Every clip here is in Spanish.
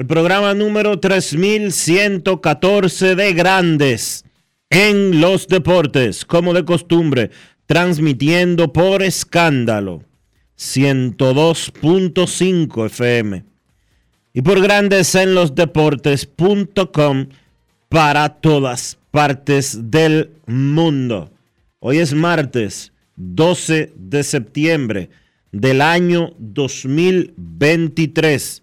al programa número 3114 de Grandes en los Deportes, como de costumbre, transmitiendo por escándalo 102.5 FM y por Grandes en los Deportes.com para todas partes del mundo. Hoy es martes 12 de septiembre del año 2023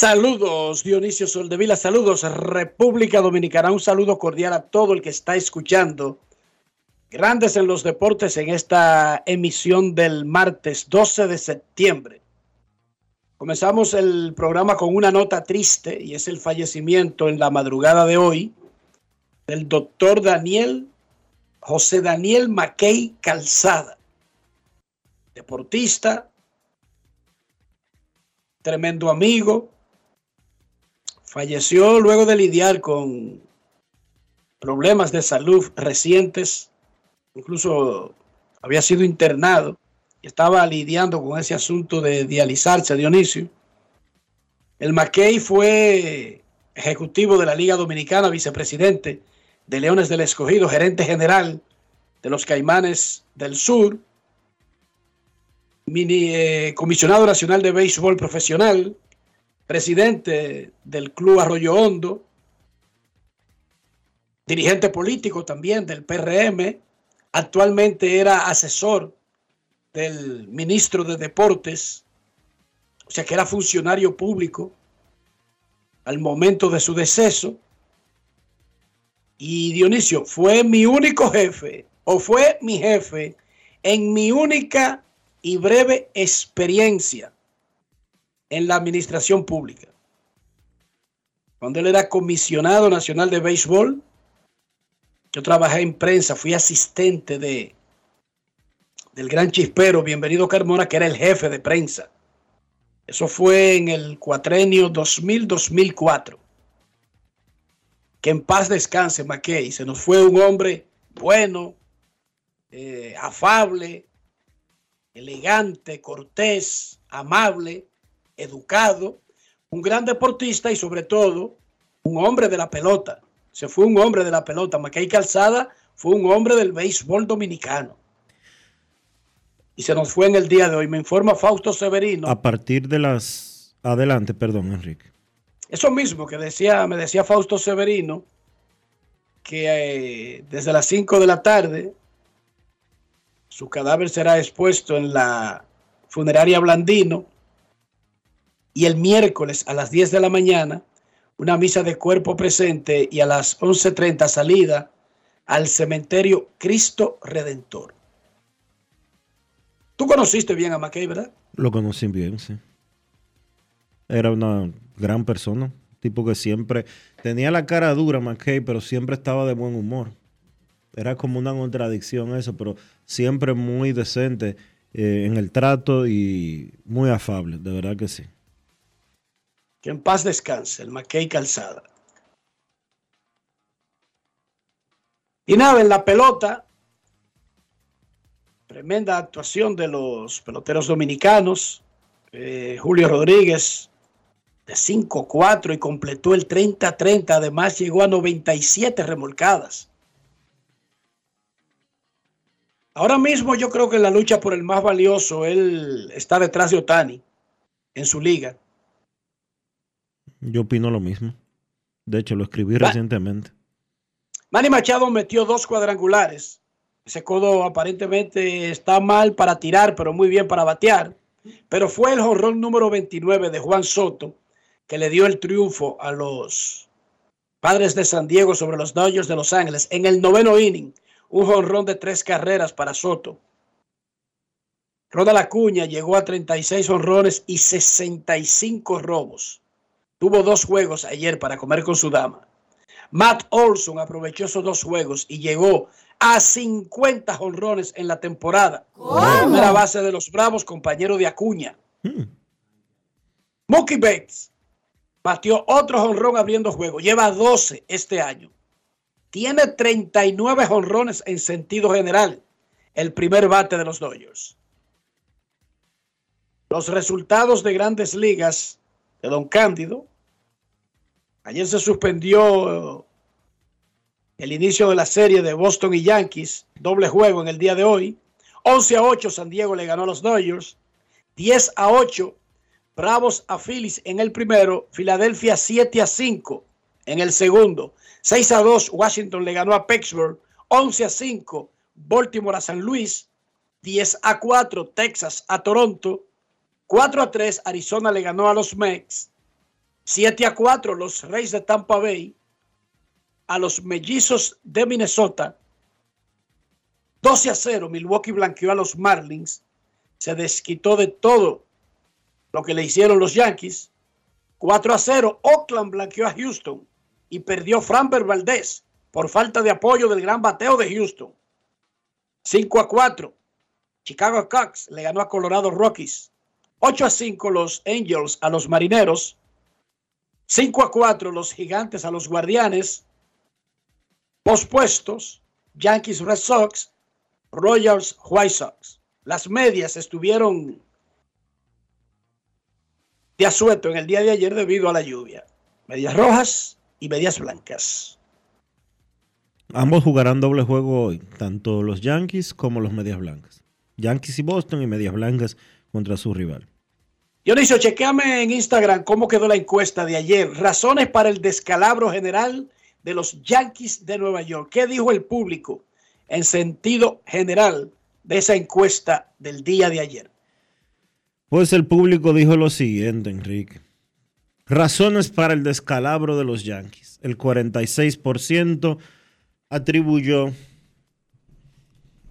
Saludos, Dionisio Soldevila, saludos, República Dominicana, un saludo cordial a todo el que está escuchando. Grandes en los deportes en esta emisión del martes 12 de septiembre. Comenzamos el programa con una nota triste y es el fallecimiento en la madrugada de hoy del doctor Daniel, José Daniel Mackey Calzada, deportista, tremendo amigo, falleció luego de lidiar con problemas de salud recientes, incluso había sido internado y estaba lidiando con ese asunto de dializarse, Dionisio. El Mackey fue ejecutivo de la Liga Dominicana, vicepresidente de Leones del Escogido, gerente general de los Caimanes del Sur, mini, eh, comisionado nacional de béisbol profesional, presidente del Club Arroyo Hondo, dirigente político también del PRM, actualmente era asesor del ministro de Deportes, o sea que era funcionario público al momento de su deceso. Y Dionisio fue mi único jefe, o fue mi jefe, en mi única y breve experiencia en la administración pública. Cuando él era comisionado nacional de béisbol, yo trabajé en prensa, fui asistente de del gran chispero, bienvenido Carmona, que era el jefe de prensa. Eso fue en el cuatrenio 2000-2004. Que en paz descanse Mackey. Se nos fue un hombre bueno, eh, afable, elegante, cortés, amable, educado, un gran deportista y sobre todo un hombre de la pelota. Se fue un hombre de la pelota. Mackay Calzada fue un hombre del béisbol dominicano. Y se nos fue en el día de hoy. Me informa Fausto Severino. A partir de las... Adelante, perdón, Enrique. Eso mismo que decía, me decía Fausto Severino, que eh, desde las 5 de la tarde su cadáver será expuesto en la funeraria Blandino y el miércoles a las 10 de la mañana una misa de cuerpo presente y a las 11.30 salida al cementerio Cristo Redentor. Tú conociste bien a McKay, ¿verdad? Lo conocí bien, sí. Era una gran persona, tipo que siempre tenía la cara dura, McKay, pero siempre estaba de buen humor. Era como una contradicción eso, pero siempre muy decente eh, en el trato y muy afable, de verdad que sí. Que en paz descanse, el McKay Calzada. Y nada, en la pelota, tremenda actuación de los peloteros dominicanos. Eh, Julio Rodríguez de 5-4 y completó el 30-30. Además, llegó a 97 remolcadas. Ahora mismo yo creo que en la lucha por el más valioso, él está detrás de Otani en su liga. Yo opino lo mismo. De hecho, lo escribí recientemente. Manny Machado metió dos cuadrangulares. Ese codo aparentemente está mal para tirar, pero muy bien para batear. Pero fue el jorrón número 29 de Juan Soto que le dio el triunfo a los padres de San Diego sobre los Dodgers de Los Ángeles en el noveno inning. Un jonrón de tres carreras para Soto. Ronald Acuña llegó a 36 honrones y 65 robos. Tuvo dos juegos ayer para comer con su dama. Matt Olson aprovechó esos dos juegos y llegó a 50 honrones en la temporada. Primera base de los Bravos, compañero de Acuña. Hmm. Mookie Bates batió otro honrón abriendo juego. Lleva 12 este año. Tiene 39 honrones en sentido general. El primer bate de los Dodgers. Los resultados de grandes ligas de Don Cándido Ayer se suspendió el inicio de la serie de Boston y Yankees, doble juego en el día de hoy. 11 a 8 San Diego le ganó a los Dodgers. 10 a 8 Bravos a Phillies en el primero. Filadelfia 7 a 5 en el segundo. 6 a 2 Washington le ganó a Pittsburgh. 11 a 5 Baltimore a San Luis. 10 a 4 Texas a Toronto. 4 a 3 Arizona le ganó a los Mex. 7 a 4 los Reyes de Tampa Bay a los Mellizos de Minnesota. 12 a 0 Milwaukee blanqueó a los Marlins. Se desquitó de todo lo que le hicieron los Yankees. 4 a 0 Oakland blanqueó a Houston y perdió Framber Valdez por falta de apoyo del gran bateo de Houston. 5 a 4 Chicago Cubs le ganó a Colorado Rockies. 8 a 5 los Angels a los Marineros. 5 a 4 los gigantes a los guardianes. Pospuestos, Yankees Red Sox, Royals White Sox. Las medias estuvieron de asueto en el día de ayer debido a la lluvia. Medias rojas y medias blancas. Ambos jugarán doble juego hoy, tanto los Yankees como los medias blancas. Yankees y Boston y medias blancas contra su rival. Dionisio, chequeame en Instagram cómo quedó la encuesta de ayer. Razones para el descalabro general de los Yankees de Nueva York. ¿Qué dijo el público en sentido general de esa encuesta del día de ayer? Pues el público dijo lo siguiente, Enrique. Razones para el descalabro de los Yankees. El 46% atribuyó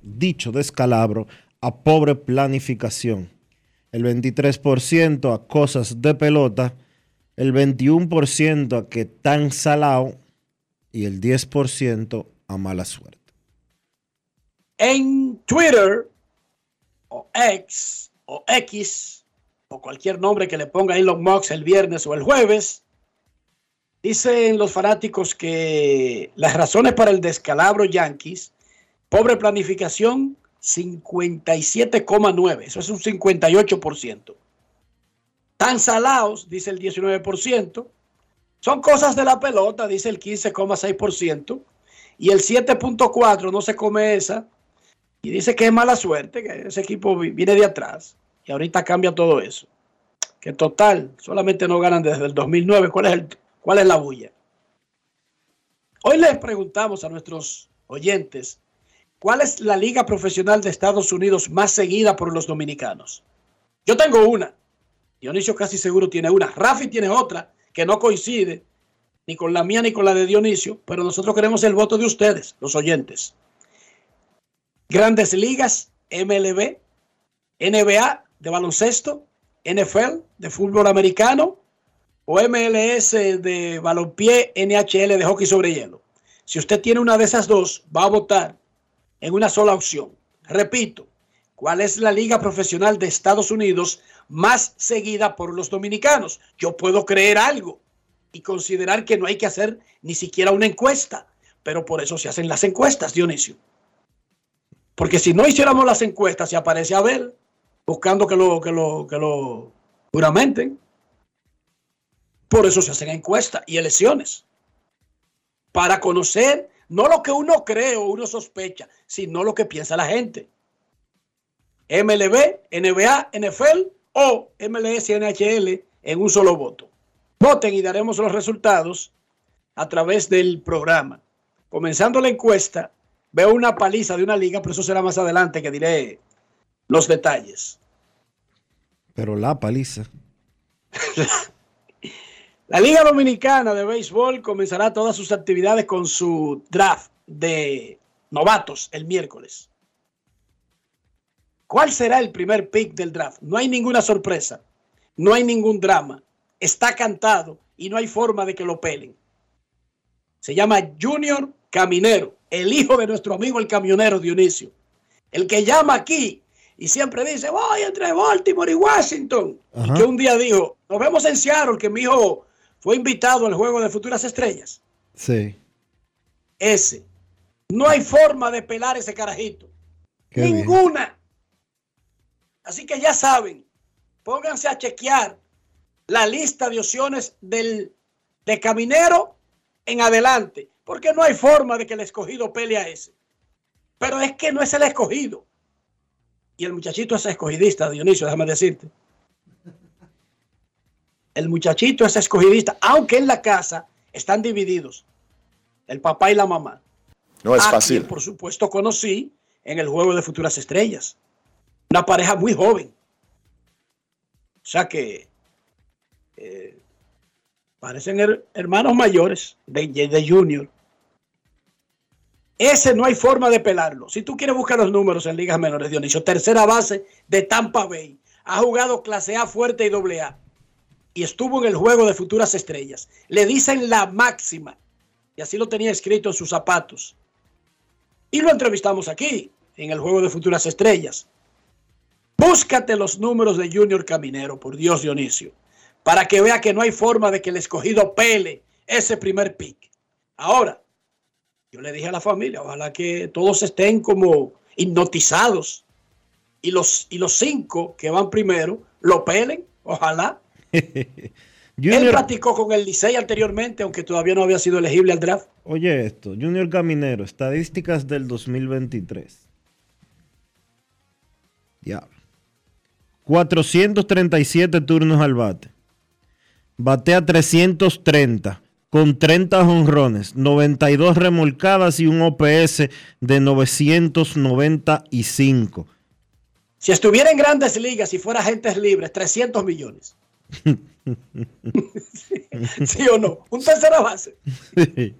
dicho descalabro a pobre planificación el 23% a cosas de pelota, el 21% a que tan salado y el 10% a mala suerte. En Twitter o X o X o cualquier nombre que le ponga Elon Musk el viernes o el jueves, dicen los fanáticos que las razones para el descalabro Yankees, pobre planificación, 57,9. Eso es un 58%. Tan salados, dice el 19%. Son cosas de la pelota, dice el 15,6%. Y el 7.4 no se come esa. Y dice que es mala suerte, que ese equipo viene de atrás. Y ahorita cambia todo eso. Que total, solamente no ganan desde el 2009. ¿Cuál es, el, cuál es la bulla? Hoy les preguntamos a nuestros oyentes, ¿cuál es la liga profesional de Estados Unidos más seguida por los dominicanos? Yo tengo una. Dionisio casi seguro tiene una. Rafi tiene otra que no coincide ni con la mía ni con la de Dionisio, pero nosotros queremos el voto de ustedes, los oyentes. Grandes ligas, MLB, NBA de baloncesto, NFL de fútbol americano o MLS de balompié, NHL de hockey sobre hielo. Si usted tiene una de esas dos, va a votar en una sola opción. Repito, ¿cuál es la liga profesional de Estados Unidos más seguida por los dominicanos? Yo puedo creer algo y considerar que no hay que hacer ni siquiera una encuesta, pero por eso se hacen las encuestas, Dionisio. Porque si no hiciéramos las encuestas, se aparece Abel buscando que lo, que lo, que lo juramenten. Por eso se hacen encuestas y elecciones. Para conocer no lo que uno cree o uno sospecha, sino lo que piensa la gente. MLB, NBA, NFL o MLS, NHL en un solo voto. Voten y daremos los resultados a través del programa. Comenzando la encuesta, veo una paliza de una liga, pero eso será más adelante que diré los detalles. Pero la paliza. La Liga Dominicana de Béisbol comenzará todas sus actividades con su draft de novatos el miércoles. ¿Cuál será el primer pick del draft? No hay ninguna sorpresa, no hay ningún drama, está cantado y no hay forma de que lo pelen. Se llama Junior Caminero, el hijo de nuestro amigo el camionero Dionisio. El que llama aquí y siempre dice, voy entre Baltimore y Washington. Y que un día dijo, nos vemos en Seattle, que mi hijo fue invitado al juego de futuras estrellas. Sí. Ese. No hay forma de pelar ese carajito. Ninguna. Así que ya saben, pónganse a chequear la lista de opciones del, de Caminero en adelante, porque no hay forma de que el escogido pele a ese. Pero es que no es el escogido. Y el muchachito es escogidista, Dionisio, déjame decirte. El muchachito es escogidista, aunque en la casa están divididos el papá y la mamá. No es fácil. por supuesto, conocí en el juego de futuras estrellas. Una pareja muy joven. O sea que eh, parecen hermanos mayores de, de Junior. Ese no hay forma de pelarlo. Si tú quieres buscar los números en ligas menores, Dionisio, tercera base de Tampa Bay. Ha jugado clase A fuerte y doble A. Y estuvo en el juego de futuras estrellas. Le dicen la máxima. Y así lo tenía escrito en sus zapatos. Y lo entrevistamos aquí, en el juego de futuras estrellas. Búscate los números de Junior Caminero, por Dios Dionisio, para que vea que no hay forma de que el escogido pele ese primer pick. Ahora, yo le dije a la familia, ojalá que todos estén como hipnotizados y los, y los cinco que van primero lo pelen, ojalá. Él practicó con el Licey anteriormente, aunque todavía no había sido elegible al draft. Oye esto, Junior Caminero, estadísticas del 2023. Diablo. 437 turnos al bate. Batea 330 con 30 honrones, 92 remolcadas y un OPS de 995. Si estuviera en grandes ligas y fuera agentes libres, 300 millones. ¿Sí o no? Un tercera base.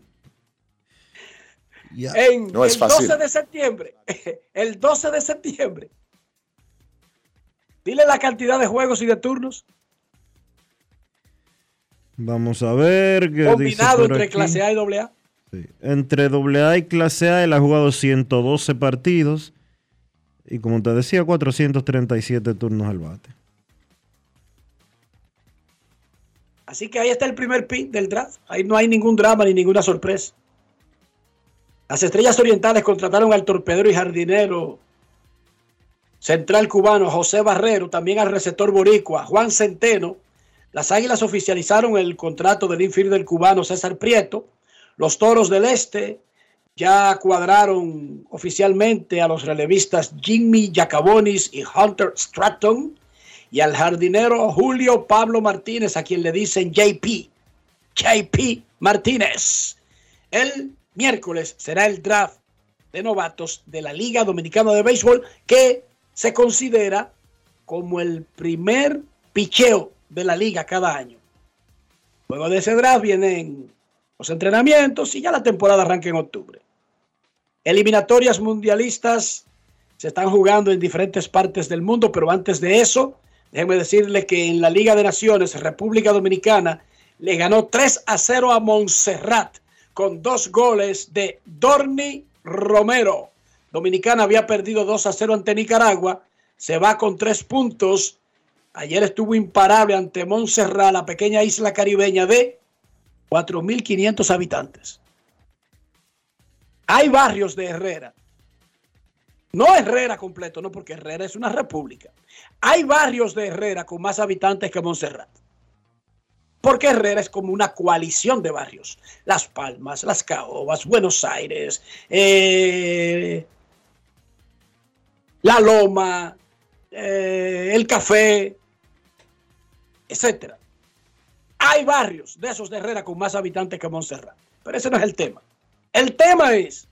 En el 12 de septiembre, el 12 de septiembre, dile la cantidad de juegos y de turnos. Vamos a ver. ¿qué Combinado entre clase A y doble A. Entre AA y clase A él ha jugado 112 partidos. Y como te decía, 437 turnos al bate. Así que ahí está el primer pick del draft. Ahí no hay ningún drama ni ninguna sorpresa. Las estrellas orientales contrataron al torpedero y jardinero central cubano José Barrero, también al receptor boricua Juan Centeno las Águilas oficializaron el contrato del infielder cubano César Prieto. Los Toros del Este ya cuadraron oficialmente a los relevistas Jimmy Jacabonis y Hunter Stratton y al jardinero Julio Pablo Martínez, a quien le dicen JP. JP Martínez. El miércoles será el draft de novatos de la Liga Dominicana de Béisbol que se considera como el primer picheo de la liga cada año. Luego de ese draft vienen los entrenamientos y ya la temporada arranca en octubre. Eliminatorias mundialistas se están jugando en diferentes partes del mundo, pero antes de eso, déjenme decirle que en la Liga de Naciones, República Dominicana le ganó 3 a 0 a Montserrat con dos goles de Dorni Romero. Dominicana había perdido 2 a 0 ante Nicaragua, se va con tres puntos. Ayer estuvo imparable ante Montserrat, la pequeña isla caribeña de 4.500 habitantes. Hay barrios de Herrera. No Herrera completo, no, porque Herrera es una república. Hay barrios de Herrera con más habitantes que Montserrat. Porque Herrera es como una coalición de barrios. Las Palmas, Las Caobas, Buenos Aires, eh, La Loma, eh, El Café, etcétera. Hay barrios de esos de Herrera con más habitantes que Montserrat. Pero ese no es el tema. El tema es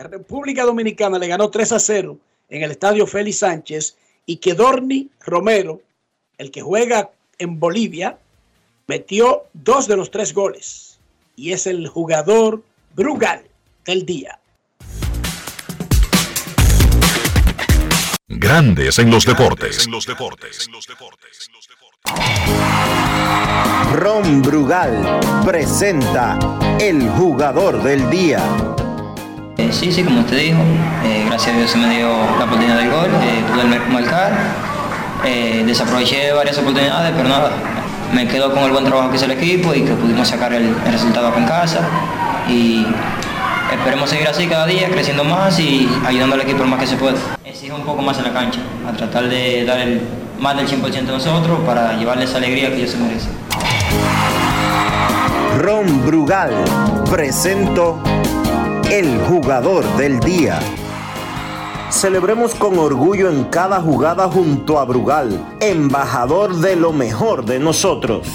que República Dominicana le ganó 3 a 0 en el estadio Félix Sánchez y que Dorni Romero, el que juega en Bolivia, metió dos de los tres goles y es el jugador Brugal del día. Grandes en los deportes. Ron Brugal presenta el jugador del día. Eh, sí, sí, como usted dijo, eh, gracias a Dios se me dio la oportunidad del gol, eh, pude marcar, eh, desaproveché varias oportunidades, pero nada, me quedo con el buen trabajo que hizo el equipo y que pudimos sacar el, el resultado en casa y esperemos seguir así cada día, creciendo más y ayudando al equipo lo más que se pueda. Exige un poco más en la cancha, a tratar de dar el, más del 100% de nosotros para llevarles esa alegría que ellos se merecen. Ron Brugal presento el jugador del día. Celebremos con orgullo en cada jugada junto a Brugal, embajador de lo mejor de nosotros.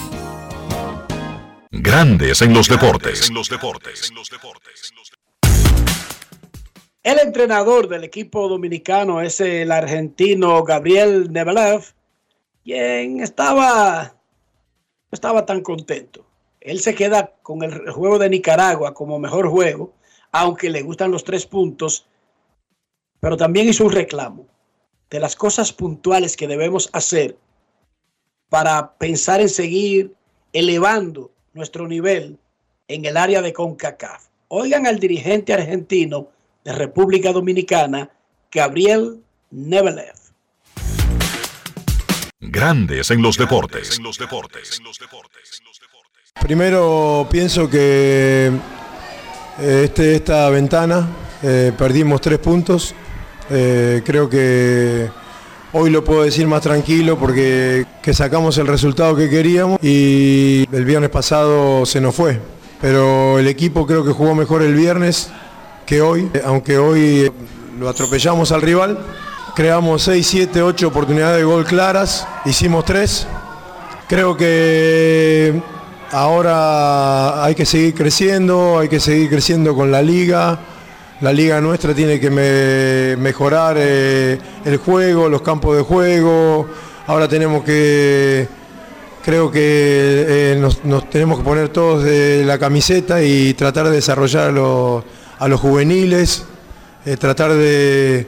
Grandes en los deportes. El entrenador del equipo dominicano es el argentino Gabriel Nebelev, quien estaba, no estaba tan contento. Él se queda con el juego de Nicaragua como mejor juego, aunque le gustan los tres puntos, pero también hizo un reclamo de las cosas puntuales que debemos hacer para pensar en seguir elevando nuestro nivel en el área de CONCACAF. Oigan al dirigente argentino de República Dominicana, Gabriel Nebelev. Grandes en los deportes. Primero pienso que este, esta ventana eh, perdimos tres puntos. Eh, creo que hoy lo puedo decir más tranquilo porque que sacamos el resultado que queríamos y el viernes pasado se nos fue. Pero el equipo creo que jugó mejor el viernes que hoy, aunque hoy lo atropellamos al rival. Creamos 6, 7, 8 oportunidades de gol claras, hicimos 3. Creo que ahora hay que seguir creciendo, hay que seguir creciendo con la liga. La liga nuestra tiene que me- mejorar eh, el juego, los campos de juego. Ahora tenemos que, creo que eh, nos, tenemos que poner todos de la camiseta y tratar de desarrollar a los, a los juveniles, eh, tratar de,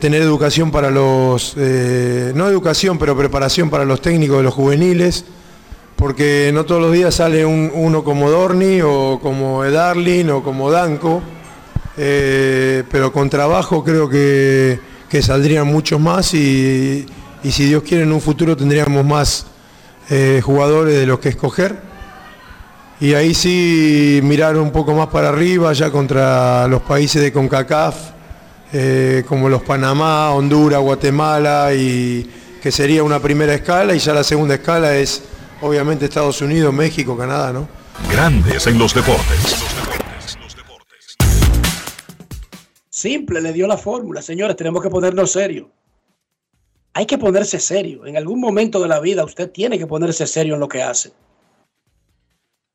tener educación para los, no educación, pero preparación para los técnicos de los juveniles porque no todos los días sale un- uno como Dorni o como Edarlin o como Danco, eh, pero con trabajo creo que, saldrían muchos más y, y si Dios quiere en un futuro tendríamos más eh, jugadores de los que escoger. Y ahí sí mirar un poco más para arriba, ya contra los países de CONCACAF, eh, como los Panamá, Honduras, Guatemala, y que sería una primera escala, y ya la segunda escala es obviamente Estados Unidos, México, Canadá, ¿no? Grandes en los deportes. Simple, le dio la fórmula. Señores, tenemos que ponernos serio. Hay que ponerse serio. En algún momento de la vida usted tiene que ponerse serio en lo que hace.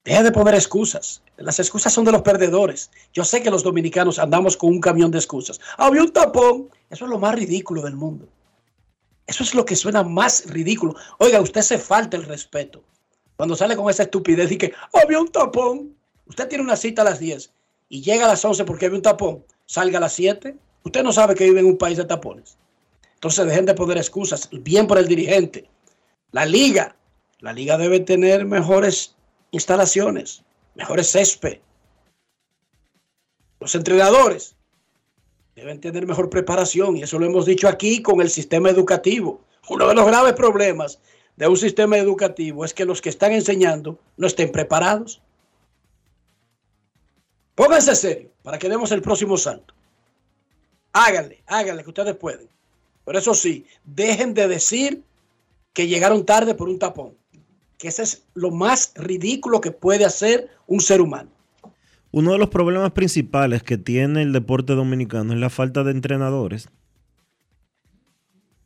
Deje de poner excusas. Las excusas son de los perdedores. Yo sé que los dominicanos andamos con un camión de excusas. Había un tapón. Eso es lo más ridículo del mundo. Eso es lo que suena más ridículo. Oiga, usted se falta el respeto. Cuando sale con esa estupidez y que había un tapón. Usted tiene una cita a las 10 y llega a las 11 porque había un tapón. Salga a las 7. Usted no sabe que vive en un país de tapones. Entonces dejen de poner excusas. Bien por el dirigente. La liga. La liga debe tener mejores instalaciones, mejores césped. Los entrenadores deben tener mejor preparación y eso lo hemos dicho aquí con el sistema educativo. Uno de los graves problemas de un sistema educativo es que los que están enseñando no estén preparados. Pónganse serio para que demos el próximo salto. Háganle, háganle que ustedes pueden. Pero eso sí, dejen de decir que llegaron tarde por un tapón. Que ese es lo más ridículo que puede hacer un ser humano. Uno de los problemas principales que tiene el deporte dominicano es la falta de entrenadores.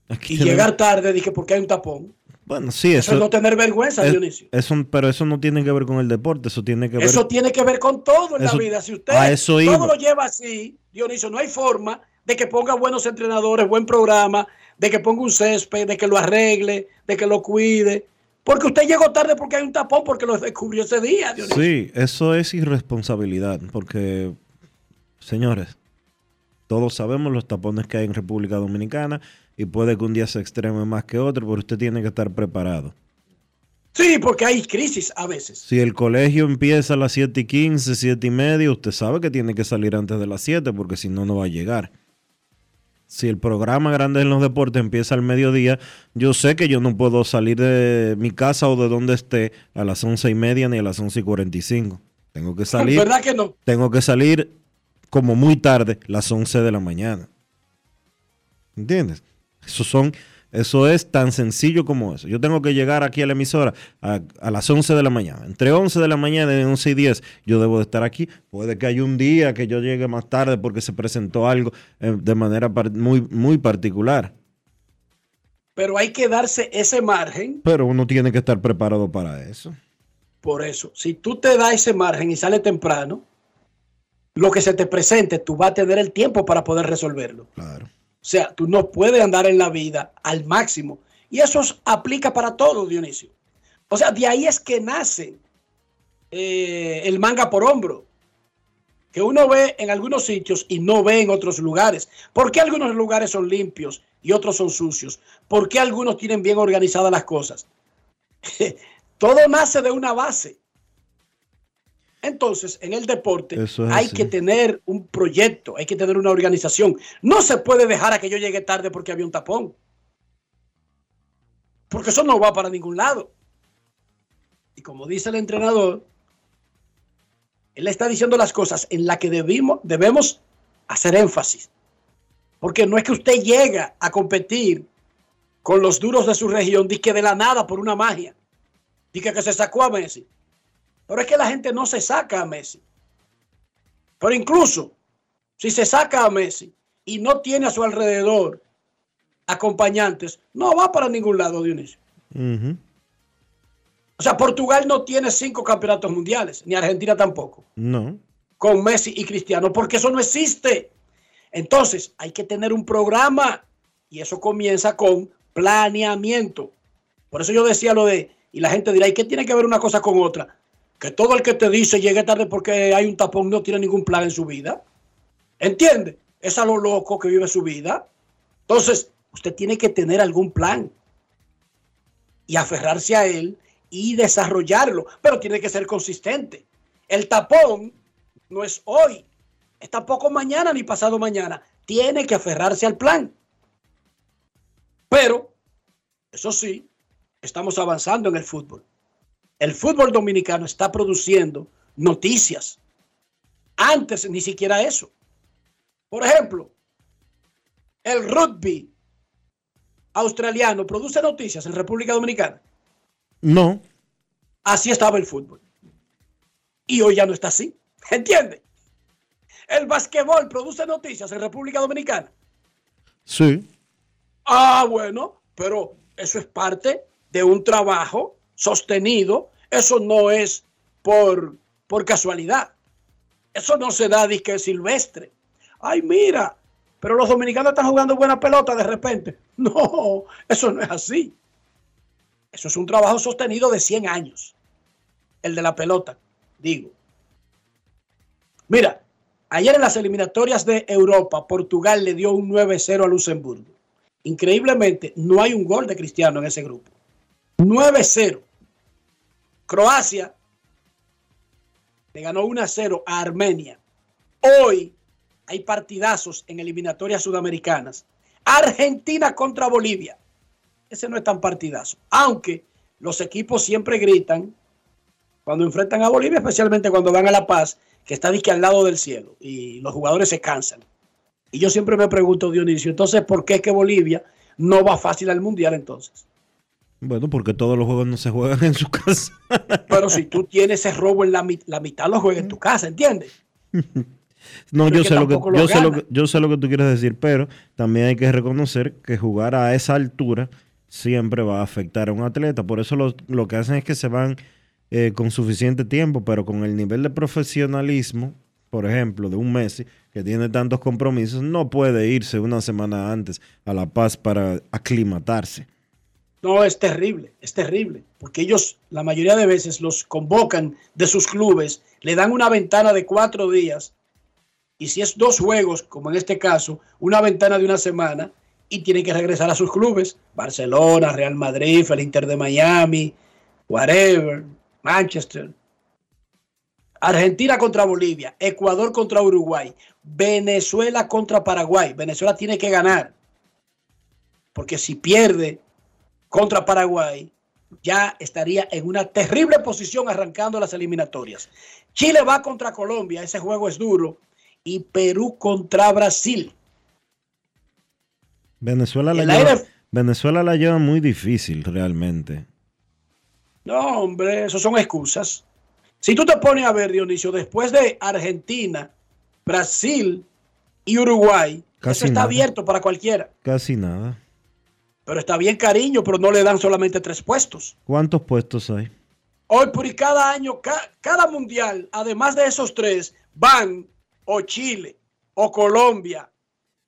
Aquí y llegar tarde, dije, porque hay un tapón. Bueno, sí, eso, eso es no tener vergüenza, es, Dionisio. Eso, pero eso no tiene que ver con el deporte, eso tiene que ver. Eso tiene que ver con todo en Eso- la vida. Si usted a eso todo iba. lo lleva así, Dionisio, no hay forma de que ponga buenos entrenadores, buen programa, de que ponga un césped, de que lo arregle, de que lo cuide. Porque usted llegó tarde porque hay un tapón, porque lo descubrió ese día, Dionisio. Sí, eso es irresponsabilidad, porque, señores, todos sabemos los tapones que hay en República Dominicana y puede que un día se extreme más que otro, pero usted tiene que estar preparado. Sí, porque hay crisis a veces. Si el colegio empieza a las 7 y 15, 7 y media, usted sabe que tiene que salir antes de las 7 porque si no, no va a llegar. Si el programa grande en los deportes empieza al mediodía, yo sé que yo no puedo salir de mi casa o de donde esté a las 11 y media ni a las 11 y 45. Tengo que salir, ¿Verdad que no? tengo que salir como muy tarde, las 11 de la mañana. ¿Entiendes? Eso son, eso es tan sencillo como eso. Yo tengo que llegar aquí a la emisora a, a las 11 de la mañana. Entre 11 de la mañana y 11 y 10 yo debo de estar aquí. Puede que haya un día que yo llegue más tarde porque se presentó algo eh, de manera par- muy, muy particular. Pero hay que darse ese margen. Pero uno tiene que estar preparado para eso. Por eso, si tú te das ese margen y sales temprano, lo que se te presente, tú vas a tener el tiempo para poder resolverlo. Claro. O sea, tú no puedes andar en la vida al máximo. Y eso es- aplica para todo, Dionisio. O sea, de ahí es que nace eh, el manga por hombro, que uno ve en algunos sitios y no ve en otros lugares. ¿Por qué algunos lugares son limpios y otros son sucios? ¿Por qué algunos tienen bien organizadas las cosas? Todo nace de una base. Entonces, en el deporte es hay que tener un proyecto, hay que tener una organización. No se puede dejar a que yo llegue tarde porque había un tapón. Porque eso no va para ningún lado. Y como dice el entrenador, él está diciendo las cosas en las que debimos, debemos hacer énfasis. Porque no es que usted llega a competir con los duros de su región, que de la nada por una magia. Dice que se sacó a Messi. Pero es que la gente no se saca a Messi. Pero incluso si se saca a Messi y no tiene a su alrededor acompañantes, no va para ningún lado, Dionisio. O sea, Portugal no tiene cinco campeonatos mundiales, ni Argentina tampoco, No. con Messi y Cristiano, porque eso no existe. Entonces, hay que tener un programa y eso comienza con planeamiento. Por eso yo decía lo de, y la gente dirá, ¿y qué tiene que ver una cosa con otra? Que todo el que te dice llegue tarde porque hay un tapón no tiene ningún plan en su vida. ¿Entiende? Es a lo loco que vive su vida. Entonces, usted tiene que tener algún plan y aferrarse a él y desarrollarlo, pero tiene que ser consistente. El tapón no es hoy, es tampoco mañana ni pasado mañana. Tiene que aferrarse al plan. Pero, eso sí, estamos avanzando en el fútbol. El fútbol dominicano está produciendo noticias. Antes ni siquiera eso. Por ejemplo, el rugby australiano produce noticias en República Dominicana. No. Así estaba el fútbol. Y hoy ya no está así. ¿Entiende? El basquetbol produce noticias en República Dominicana. Sí. Ah, bueno, pero eso es parte de un trabajo sostenido. Eso no es por, por casualidad. Eso no se da disque silvestre. Ay, mira, pero los dominicanos están jugando buena pelota de repente. No, eso no es así. Eso es un trabajo sostenido de 100 años. El de la pelota, digo. Mira, ayer en las eliminatorias de Europa, Portugal le dio un 9-0 a Luxemburgo. Increíblemente, no hay un gol de Cristiano en ese grupo. 9-0. Croacia le ganó 1-0 a Armenia. Hoy hay partidazos en eliminatorias sudamericanas. Argentina contra Bolivia. Ese no es tan partidazo. Aunque los equipos siempre gritan cuando enfrentan a Bolivia, especialmente cuando van a La Paz, que está aquí al lado del cielo y los jugadores se cansan. Y yo siempre me pregunto, Dionisio, entonces, ¿por qué es que Bolivia no va fácil al Mundial entonces? Bueno, porque todos los juegos no se juegan en su casa. Pero si tú tienes ese robo en la, la mitad, lo juegas en tu casa, ¿entiendes? No, yo sé, lo que, yo, sé lo que, yo sé lo que tú quieres decir, pero también hay que reconocer que jugar a esa altura siempre va a afectar a un atleta. Por eso lo, lo que hacen es que se van eh, con suficiente tiempo, pero con el nivel de profesionalismo, por ejemplo, de un Messi que tiene tantos compromisos, no puede irse una semana antes a La Paz para aclimatarse. No, es terrible, es terrible, porque ellos la mayoría de veces los convocan de sus clubes, le dan una ventana de cuatro días y si es dos juegos, como en este caso, una ventana de una semana, y tienen que regresar a sus clubes, Barcelona, Real Madrid, el Inter de Miami, whatever, Manchester. Argentina contra Bolivia, Ecuador contra Uruguay, Venezuela contra Paraguay. Venezuela tiene que ganar, porque si pierde contra Paraguay, ya estaría en una terrible posición arrancando las eliminatorias. Chile va contra Colombia, ese juego es duro y Perú contra Brasil. Venezuela la, lleva, Venezuela la lleva muy difícil realmente. No, hombre, eso son excusas. Si tú te pones a ver, Dionisio, después de Argentina, Brasil y Uruguay, eso está abierto para cualquiera. Casi nada. Pero está bien cariño, pero no le dan solamente tres puestos. ¿Cuántos puestos hay? Hoy por y cada año, cada mundial, además de esos tres, van o Chile, o Colombia,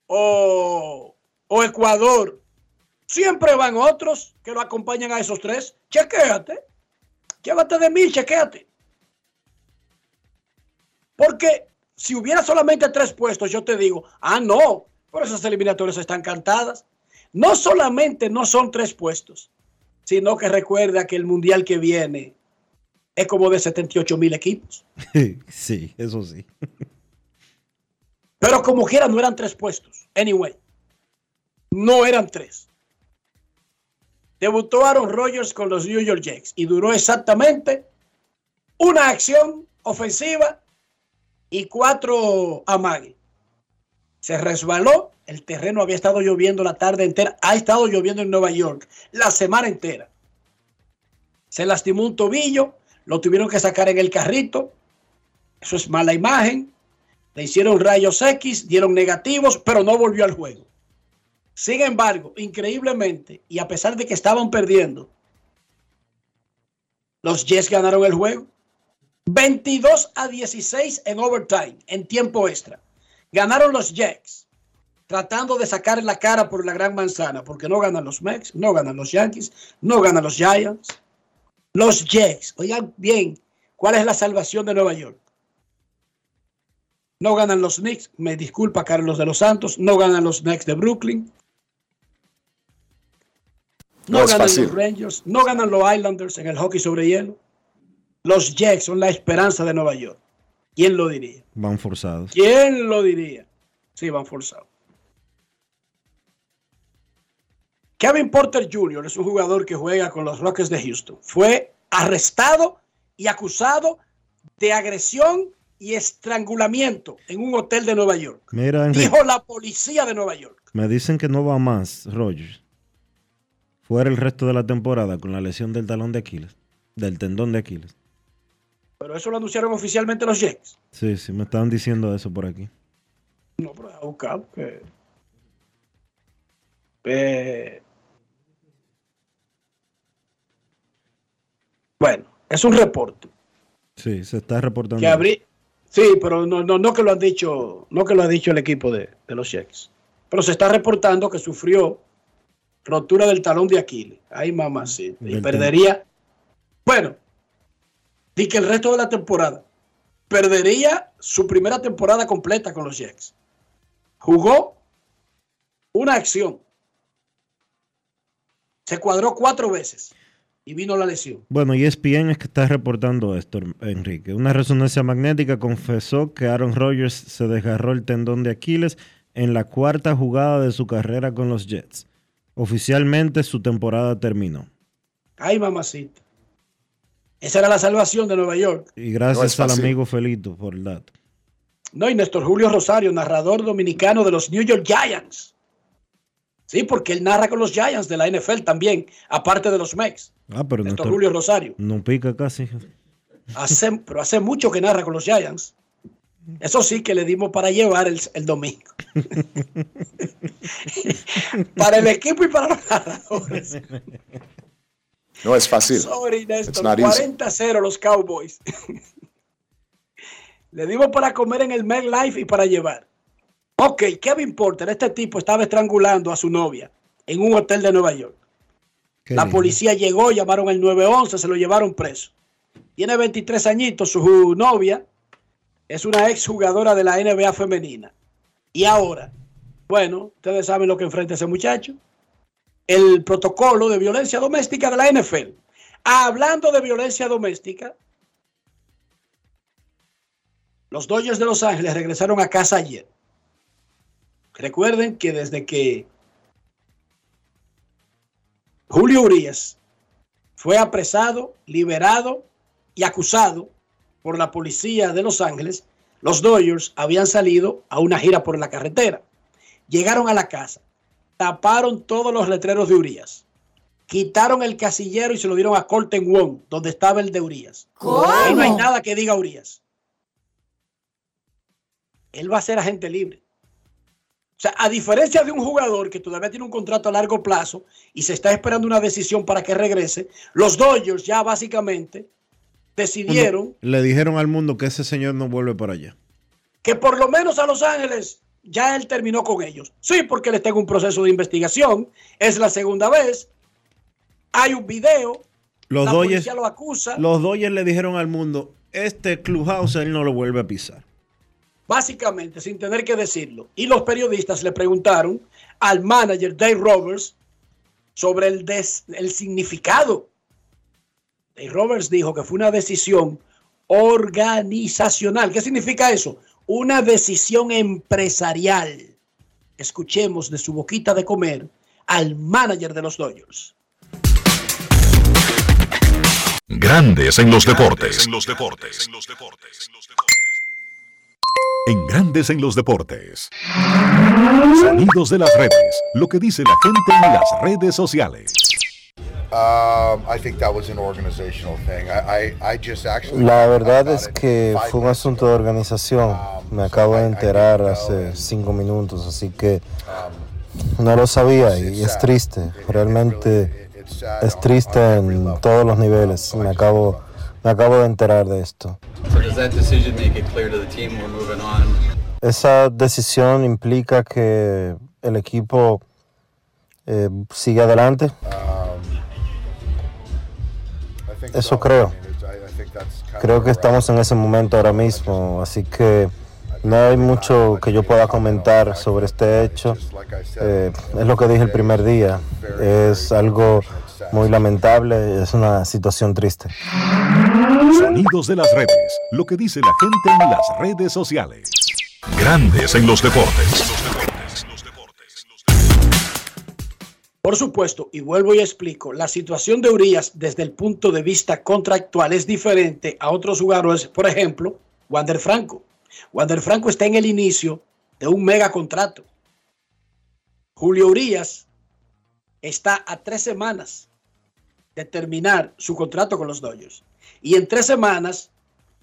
o, o Ecuador, siempre van otros que lo acompañan a esos tres. Chequéate. Llévate de mí, chequéate. Porque si hubiera solamente tres puestos, yo te digo, ah, no, pero esas eliminatorias están cantadas. No solamente no son tres puestos, sino que recuerda que el mundial que viene es como de 78 mil equipos. Sí, eso sí. Pero como quiera, no eran tres puestos. Anyway, no eran tres. Debutó Aaron Rodgers con los New York Jets y duró exactamente una acción ofensiva y cuatro amagues. Se resbaló, el terreno había estado lloviendo la tarde entera, ha estado lloviendo en Nueva York la semana entera. Se lastimó un tobillo, lo tuvieron que sacar en el carrito. Eso es mala imagen. Le hicieron rayos X, dieron negativos, pero no volvió al juego. Sin embargo, increíblemente, y a pesar de que estaban perdiendo, los Jets ganaron el juego. 22 a 16 en overtime, en tiempo extra. Ganaron los Jets, tratando de sacar la cara por la gran manzana, porque no ganan los Mex, no ganan los Yankees, no ganan los Giants. Los Jets, oigan bien, ¿cuál es la salvación de Nueva York? No ganan los Knicks, me disculpa Carlos de los Santos, no ganan los Knicks de Brooklyn. No, ganan los Rangers, no ganan los Islanders en el hockey sobre hielo. Los Jets son la esperanza de Nueva York. ¿Quién lo diría? Van forzados. ¿Quién lo diría? Sí, van forzados. Kevin Porter Jr. es un jugador que juega con los Rockets de Houston. Fue arrestado y acusado de agresión y estrangulamiento en un hotel de Nueva York. Dijo la policía de Nueva York. Me dicen que no va más, Rogers. Fuera el resto de la temporada con la lesión del talón de Aquiles, del tendón de Aquiles. Pero eso lo anunciaron oficialmente los Jets. Sí, sí, me estaban diciendo eso por aquí. No, pero a buscar que. Eh, bueno, es un reporte. Sí, se está reportando. Que abrí, sí, pero no, no, no que lo han dicho, no que lo ha dicho el equipo de, de los Jets. Pero se está reportando que sufrió rotura del talón de Aquiles. Ay, mamá, sí. Y Del perdería. Bueno, di que el resto de la temporada perdería su primera temporada completa con los Jets. Jugó una acción. Se cuadró cuatro veces y vino la lesión. Bueno, y ESPN es que está reportando esto, Enrique. Una resonancia magnética confesó que Aaron Rodgers se desgarró el tendón de Aquiles en la cuarta jugada de su carrera con los Jets. Oficialmente su temporada terminó. Ay, mamacita. Esa era la salvación de Nueva York. Y gracias al amigo Felito por el dato. No, y Néstor Julio Rosario, narrador dominicano de los New York Giants. Sí, porque él narra con los Giants de la NFL también, aparte de los Mex. Ah, pero Néstor- Julio Rosario. no pica casi. Hace, pero hace mucho que narra con los Giants. Eso sí que le dimos para llevar el, el domingo. para el equipo y para los narradores. No es fácil. Sorry, It's Néstor. not easy. 40-0 los Cowboys. Le dimos para comer en el MetLife y para llevar. Ok, Kevin Porter, este tipo estaba estrangulando a su novia en un hotel de Nueva York. ¿Qué La policía llegó, llamaron el 911, se lo llevaron preso. Tiene 23 añitos, su novia es una exjugadora de la NBA femenina. Y ahora, bueno, ustedes saben lo que enfrenta ese muchacho. El protocolo de violencia doméstica de la NFL. Hablando de violencia doméstica, los Dodgers de Los Ángeles regresaron a casa ayer. Recuerden que desde que Julio Urias fue apresado, liberado y acusado por la policía de Los Ángeles, los Dodgers habían salido a una gira por la carretera. Llegaron a la casa, taparon todos los letreros de Urias, quitaron el casillero y se lo dieron a Colton Wong, donde estaba el de Urias. Ahí no hay nada que diga Urias. Él va a ser agente libre. O sea, a diferencia de un jugador que todavía tiene un contrato a largo plazo y se está esperando una decisión para que regrese, los Dodgers ya básicamente decidieron Le dijeron al mundo que ese señor no vuelve para allá. que por lo menos a Los Ángeles ya él terminó con ellos. Sí, porque él está en un proceso de investigación. Es la segunda vez. Hay un video. Los la Dodgers, policía lo acusa. los Dodgers le dijeron al mundo, este clubhouse él no lo vuelve a pisar. Básicamente sin tener que decirlo. Y los periodistas le preguntaron al manager Dave Roberts sobre el, des- el significado. Dave Roberts dijo que fue una decisión organizacional. ¿Qué significa eso? Una decisión empresarial. Escuchemos de su boquita de comer al manager de los Dodgers. Grandes en los deportes. En los deportes. En Grandes en los deportes. Sonidos de las redes. Lo que dice la gente en las redes sociales. Um, I think that was an organizational thing. I, I, I just actually. La verdad es que fue un asunto de organización. Me acabo de enterar hace cinco minutos, así que no lo sabía y es triste. Realmente es triste en todos los niveles. Me acabo, me acabo de enterar de esto. So does that decision make it clear to the team we're moving on? Esa decisión implica que el equipo eh, sigue adelante. Um, Eso so. creo. Creo que estamos en ese momento ahora mismo, así que no hay mucho que yo pueda comentar sobre este hecho. Eh, es lo que dije el primer día. Es algo muy lamentable, es una situación triste. Sonidos de las redes. Lo que dice la gente en las redes sociales. Grandes en los deportes. Por supuesto, y vuelvo y explico, la situación de Urias desde el punto de vista contractual es diferente a otros jugadores, por ejemplo, Wander Franco. Wander Franco está en el inicio de un mega contrato. Julio Urias está a tres semanas de terminar su contrato con los Dodgers. Y en tres semanas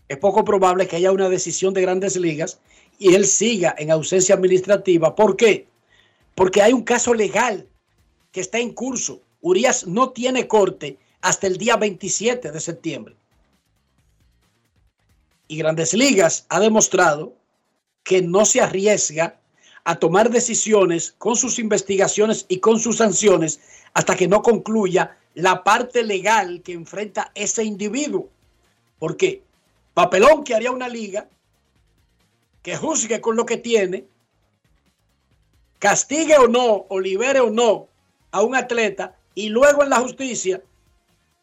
es poco probable que haya una decisión de grandes ligas y él siga en ausencia administrativa. ¿Por qué? Porque hay un caso legal que está en curso. Urias no tiene corte hasta el día 27 de septiembre. Y Grandes Ligas ha demostrado que no se arriesga a tomar decisiones con sus investigaciones y con sus sanciones hasta que no concluya la parte legal que enfrenta ese individuo. Porque papelón que haría una liga que juzgue con lo que tiene, castigue o no, o libere o no a un atleta y luego en la justicia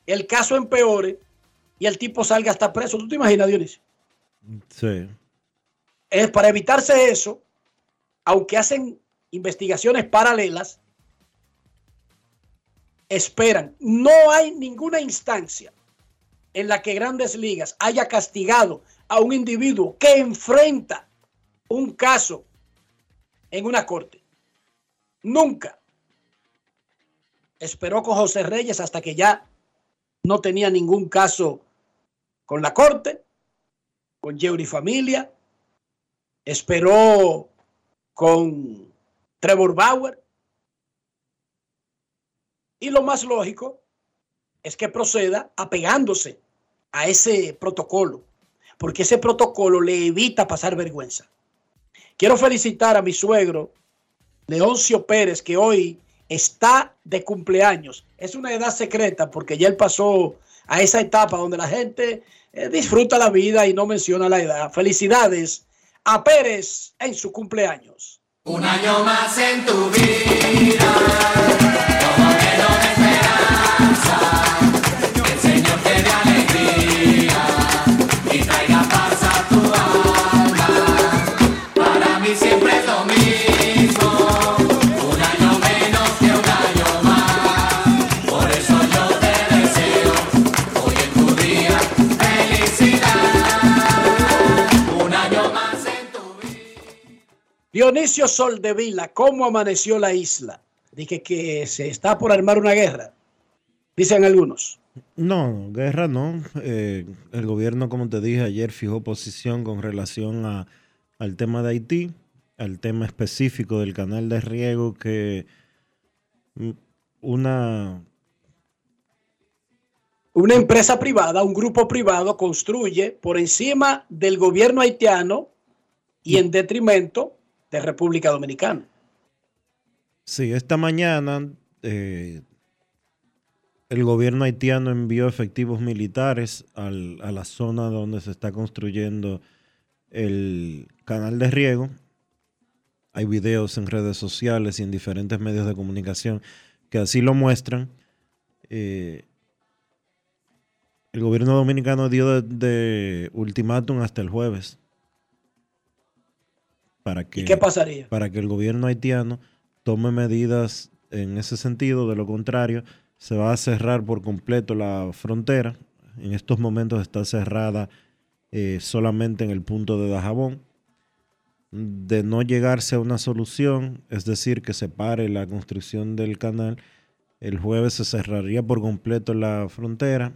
el caso empeore y el tipo salga hasta preso. ¿Tú te imaginas, Dionisio? Sí. Es para evitarse eso, aunque hacen investigaciones paralelas, esperan. No hay ninguna instancia en la que Grandes Ligas haya castigado a un individuo que enfrenta un caso en una corte. Nunca. Esperó con José Reyes hasta que ya no tenía ningún caso con la corte, con Yeuri Familia. Esperó con Trevor Bauer. Y lo más lógico es que proceda apegándose a ese protocolo, porque ese protocolo le evita pasar vergüenza. Quiero felicitar a mi suegro, Leoncio Pérez, que hoy está de cumpleaños. Es una edad secreta porque ya él pasó a esa etapa donde la gente eh, disfruta la vida y no menciona la edad. Felicidades a Pérez en su cumpleaños. Un año más en tu vida, Dionisio Soldevila, ¿cómo amaneció la isla? Dije que se está por armar una guerra, dicen algunos. No, guerra no. Eh, el gobierno, como te dije ayer, fijó posición con relación a, al tema de Haití, al tema específico del canal de riego que mm, una... Una empresa privada, un grupo privado construye por encima del gobierno haitiano y en detrimento de República Dominicana. Sí, esta mañana eh, el gobierno haitiano envió efectivos militares al- a la zona donde se está construyendo el canal de riego. Hay videos en redes sociales y en diferentes medios de comunicación que así lo muestran. Eh, el gobierno dominicano dio de, de ultimátum hasta el jueves. Para que, ¿Y qué pasaría? Para que el gobierno haitiano tome medidas en ese sentido. De lo contrario, se va a cerrar por completo la frontera. En estos momentos está cerrada eh, solamente en el punto de Dajabón. De no llegarse a una solución, es decir, que se pare la construcción del canal, el jueves se cerraría por completo la frontera,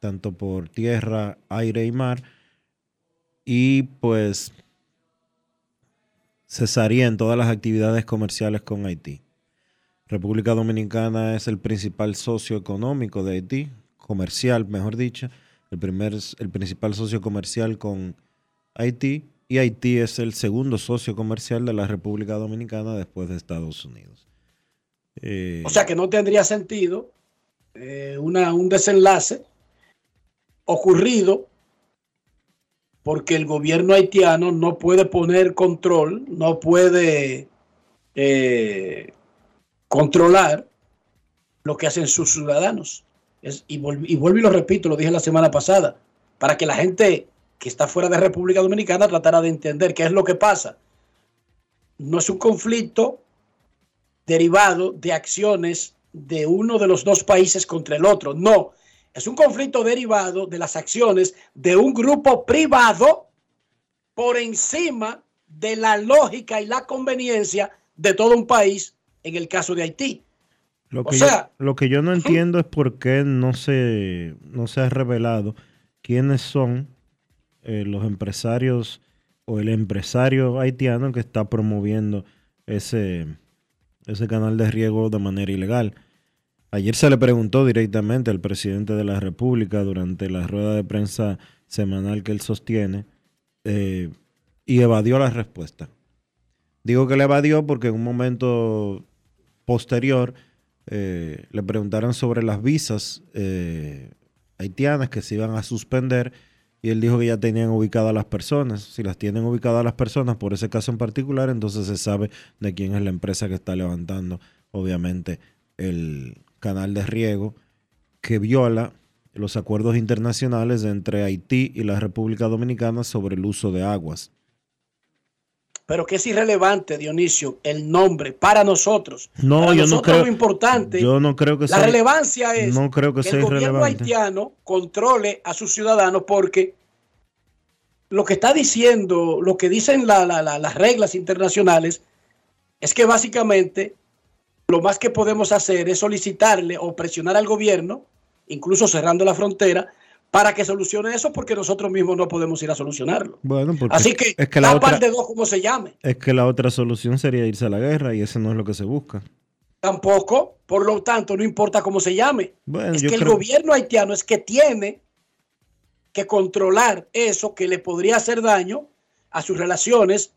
tanto por tierra, aire y mar. Y pues cesarían todas las actividades comerciales con Haití. República Dominicana es el principal socio económico de Haití, comercial, mejor dicho, el, primer, el principal socio comercial con Haití, y Haití es el segundo socio comercial de la República Dominicana después de Estados Unidos. Eh, O sea que no tendría sentido eh, un desenlace ocurrido porque el gobierno haitiano no puede poner control, no puede eh, controlar lo que hacen sus ciudadanos. Es- y, y vuelvo y lo repito, lo dije la semana pasada, para que la gente que está fuera de República Dominicana tratara de entender qué es lo que pasa. No es un conflicto derivado de acciones de uno de los dos países contra el otro. No, es un conflicto derivado de las acciones de un grupo privado por encima de la lógica y la conveniencia de todo un país, en el caso de Haití. Lo O que, sea- yo, lo que yo no entiendo es por qué no se, no se ha revelado quiénes son eh, los empresarios o el empresario haitiano que está promoviendo ese, ese canal de riego de manera ilegal. Ayer se le preguntó directamente al presidente de la República durante la rueda de prensa semanal que él sostiene eh, y evadió la respuesta. Digo que le evadió porque en un momento posterior eh, le preguntaron sobre las visas eh, haitianas que se iban a suspender y él dijo que ya tenían ubicadas las personas. Si las tienen ubicadas las personas por ese caso en particular, entonces se sabe de quién es la empresa que está levantando, obviamente, el canal de riego que viola los acuerdos internacionales entre Haití y la República Dominicana sobre el uso de aguas. Pero que es irrelevante, Dionisio, el nombre para nosotros. No, para yo no creo. lo importante, Yo no creo que la sea. relevancia es no creo que que sea el gobierno irrelevante. haitiano controle a sus ciudadanos porque lo que está diciendo, lo que dicen la- la- la- las reglas internacionales, es que básicamente lo más que podemos hacer es solicitarle o presionar al gobierno, incluso cerrando la frontera, para que solucione eso porque nosotros mismos no podemos ir a solucionarlo. Bueno, porque Así que, es que la otra, de dos como se llame. es que la otra solución sería irse a la guerra y eso no es lo que se busca. Tampoco, por lo tanto, no importa cómo se llame. Bueno, es que el gobierno haitiano es que tiene que controlar eso que le podría hacer daño a sus relaciones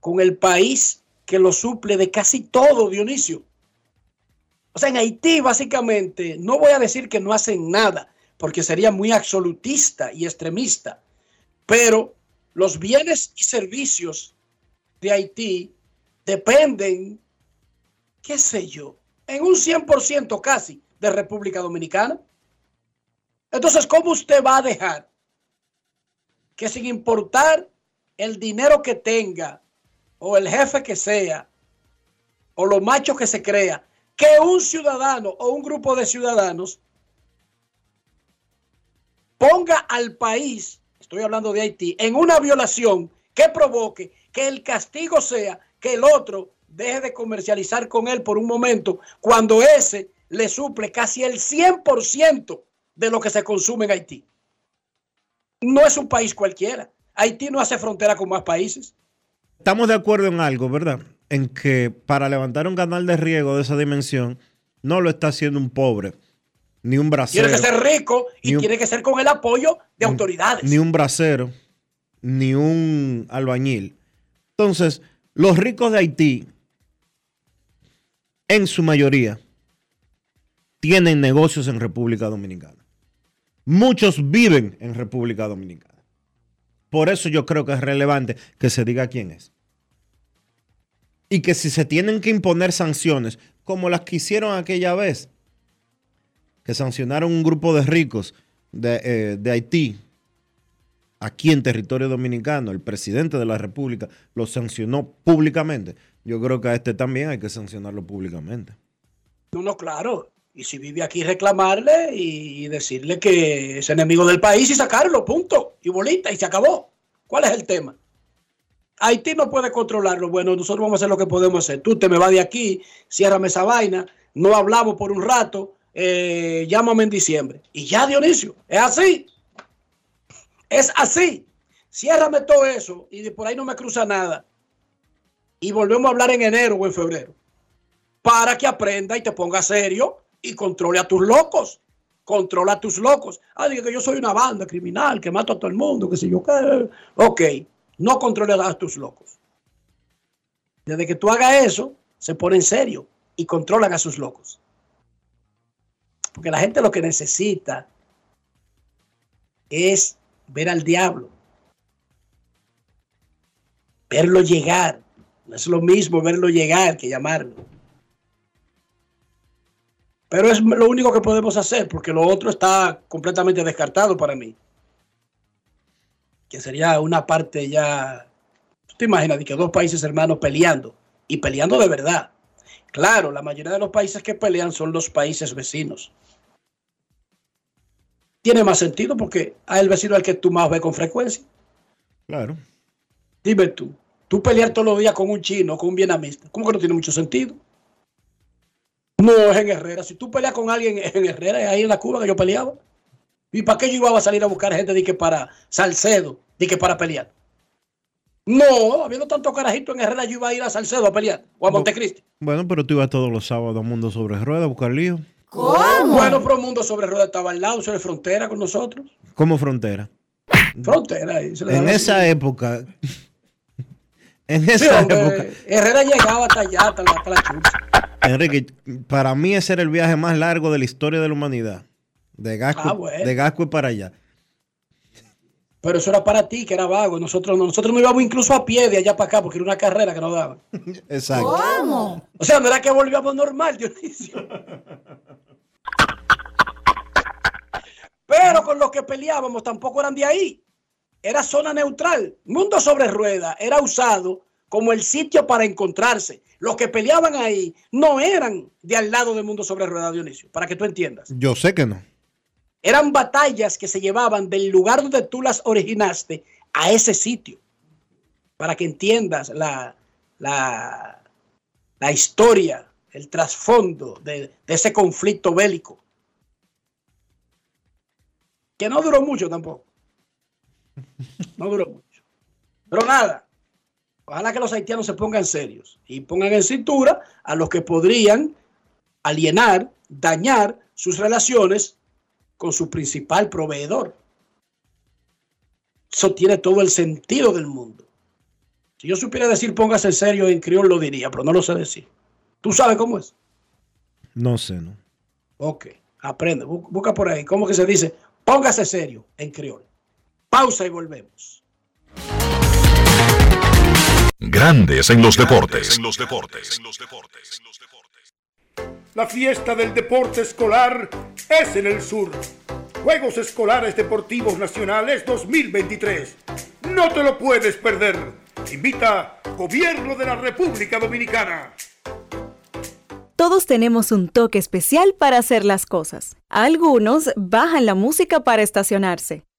con el país que lo suple de casi todo, Dionisio. O sea, en Haití básicamente, no voy a decir que no hacen nada, porque sería muy absolutista y extremista, pero los bienes y servicios de Haití dependen, qué sé yo, en un 100% casi de República Dominicana. Entonces, ¿cómo usted va a dejar que sin importar el dinero que tenga o el jefe que sea o lo macho que se crea, que un ciudadano o un grupo de ciudadanos ponga al país, estoy hablando de Haití, en una violación que provoque que el castigo sea que el otro deje de comercializar con él por un momento cuando ese le suple casi el 100% de lo que se consume en Haití. No es un país cualquiera. Haití no hace frontera con más países. Estamos de acuerdo en algo, ¿verdad? En que para levantar un canal de riego de esa dimensión, no lo está haciendo un pobre, ni un bracero. Tiene que ser rico y un- tiene que ser con el apoyo de autoridades. Ni un bracero, ni un albañil. Entonces, los ricos de Haití, en su mayoría, tienen negocios en República Dominicana. Muchos viven en República Dominicana. Por eso yo creo que es relevante que se diga quién es. Y que si se tienen que imponer sanciones, como las que hicieron aquella vez, que sancionaron un grupo de ricos de, eh, Haití, aquí en territorio dominicano, el presidente de la República lo sancionó públicamente. Yo creo que a este también hay que sancionarlo públicamente. No, no, claro. Y si vive aquí, reclamarle y decirle que es enemigo del país y sacarlo, punto. Y bolita, y se acabó. ¿Cuál es el tema? Haití no puede controlarlo. Bueno, nosotros vamos a hacer lo que podemos hacer. Tú te me vas de aquí, ciérrame esa vaina, no hablamos por un rato, eh, llámame en diciembre. Y ya, Dionisio, es así. Es así. Ciérrame todo eso y por ahí no me cruza nada. Y volvemos a hablar en enero o en febrero. Para que aprenda y te ponga serio y controle a tus locos. Controla a tus locos. Ah, diga que yo soy una banda criminal que mato a todo el mundo, que sé yo qué. Ok, no controle a tus locos. Desde que tú hagas eso, se pone en serio y controlan a sus locos. Porque la gente lo que necesita es ver al diablo. Verlo llegar. No es lo mismo verlo llegar que llamarlo. Pero es lo único que podemos hacer, porque lo otro está completamente descartado para mí. Que sería una parte ya. ¿Tú te imaginas de que dos países hermanos peleando? Y peleando de verdad. Claro, la mayoría de los países que pelean son los países vecinos. Tiene más sentido porque a el vecino al que tú más ves con frecuencia. Claro. Dime tú, tú pelear todos los días con un chino, con un vietnamita, ¿cómo que no tiene mucho sentido? No es en Herrera. Si tú peleas con alguien en Herrera, es ahí en la Cuba que yo peleaba. ¿Y para qué yo iba a salir a buscar gente de que para Salcedo, de que para pelear? No, habiendo tanto carajito en Herrera, yo iba a ir a Salcedo a pelear o a Montecristi. Bueno, pero tú ibas todos los sábados a Mundo sobre Ruedas a buscar lío. Bueno, pero mundo sobre rueda estaba al lado, sobre frontera con nosotros. Como frontera. Frontera. ahí se le En esa así. época. En Sí, esa hombre, época. Herrera llegaba hasta allá, hasta la, hasta la chucha. Enrique, para mí ese era el viaje más largo de la historia de la humanidad. De Gasco, Ah, bueno. de Gasco para allá. Pero eso era para ti, que era vago. Nosotros no, nosotros no íbamos incluso a pie de allá para acá, porque era una carrera que nos daban. Exacto. O sea, no era que volvíamos normal, Dionisio. Pero con los que peleábamos tampoco eran de ahí. Era zona neutral. Mundo sobre rueda era usado como el sitio para encontrarse. Los que peleaban ahí no eran de al lado del mundo sobre rueda, Dionisio, para que tú entiendas. Yo sé que no. Eran batallas que se llevaban del lugar donde tú las originaste a ese sitio. Para que entiendas la, la, la historia, el trasfondo de, de ese conflicto bélico. Que no duró mucho tampoco. No duró mucho. Pero nada, ojalá que los haitianos se pongan serios y pongan en cintura a los que podrían alienar, dañar sus relaciones con su principal proveedor. Eso tiene todo el sentido del mundo. Si yo supiera decir póngase serio en criol lo diría, pero no lo sé decir. ¿Tú sabes cómo es? No sé, ¿no? Ok, aprende, bu- busca por ahí. ¿Cómo que se dice? Póngase serio en criol. Pausa y volvemos. Grandes en los deportes. La fiesta del deporte escolar es en el sur. Juegos Escolares Deportivos Nacionales 2023. No te lo puedes perder. Invita Gobierno de la República Dominicana. Todos tenemos un toque especial para hacer las cosas. Algunos bajan la música para estacionarse.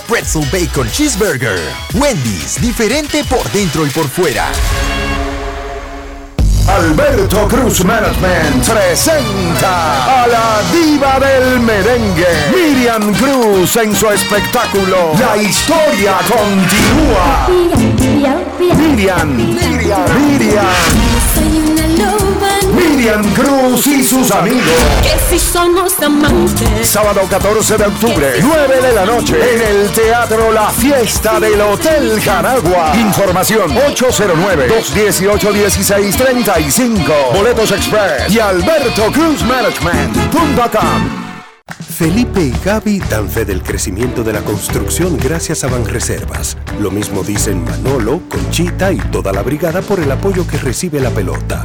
Pretzel Bacon Cheeseburger. Wendy's, diferente por dentro y por fuera. Alberto Cruz Management presenta a la diva del merengue, Miriam Cruz en su espectáculo La historia continúa. Miriam, Miriam, Miriam, Miriam Cruz y sus amigos. Que si somos amantes. Sábado 14 de octubre, 9 de la noche, en el Teatro La Fiesta del Hotel Jaragua. Información 809-218-1635. Boletos Express y albertocruzmanagement.com. Felipe y Gaby dan fe del crecimiento de la construcción gracias a Banreservas. Lo mismo dicen Manolo, Conchita y toda la brigada por el apoyo que recibe la pelota.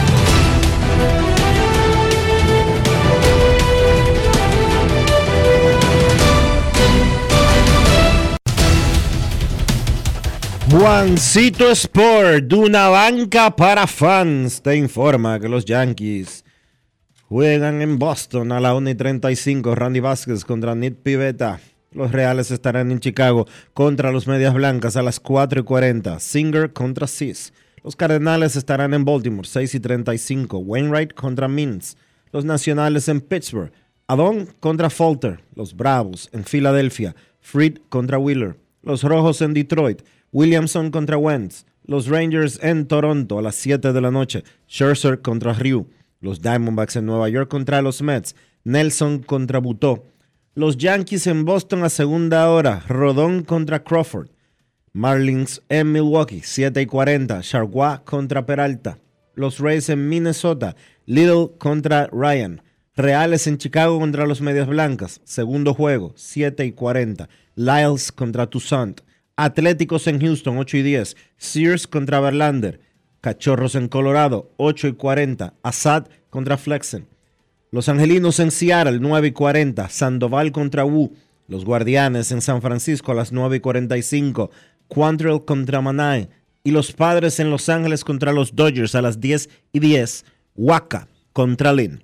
Juancito Sport, de una banca para fans, te informa que los Yankees juegan en Boston a la 1 y 35. Randy Vázquez contra Nick Pivetta. Los Reales estarán en Chicago contra los Medias Blancas a las 4 y 40. Singer contra Cis. Los Cardenales estarán en Baltimore 6 y 35. Wainwright contra Mins. Los Nacionales en Pittsburgh. Adon contra Falter. Los Bravos en Filadelfia. Fried contra Wheeler. Los Rojos en Detroit. Williamson contra Wentz. Los Rangers en Toronto a las 7 de la noche. Scherzer contra Ryu. Los Diamondbacks en Nueva York contra los Mets. Nelson contra Butó. Los Yankees en Boston a segunda hora. Rodón contra Crawford. Marlins en Milwaukee, 7 y 40. Chargois contra Peralta. Los Rays en Minnesota. Little contra Ryan. Reales en Chicago contra los Medias Blancas. Segundo juego, 7 y 40. Lyles contra Toussaint. Atléticos en Houston, 8 y 10. Sears contra Verlander. Cachorros en Colorado, 8 y 40. Assad contra Flexen. Los Angelinos en Seattle, 9 y 40. Sandoval contra Wu. Los Guardianes en San Francisco a las 9 y 45. Quantrill contra Manai. Y los Padres en Los Ángeles contra los Dodgers a las 10 y 10. Waka contra Lynn.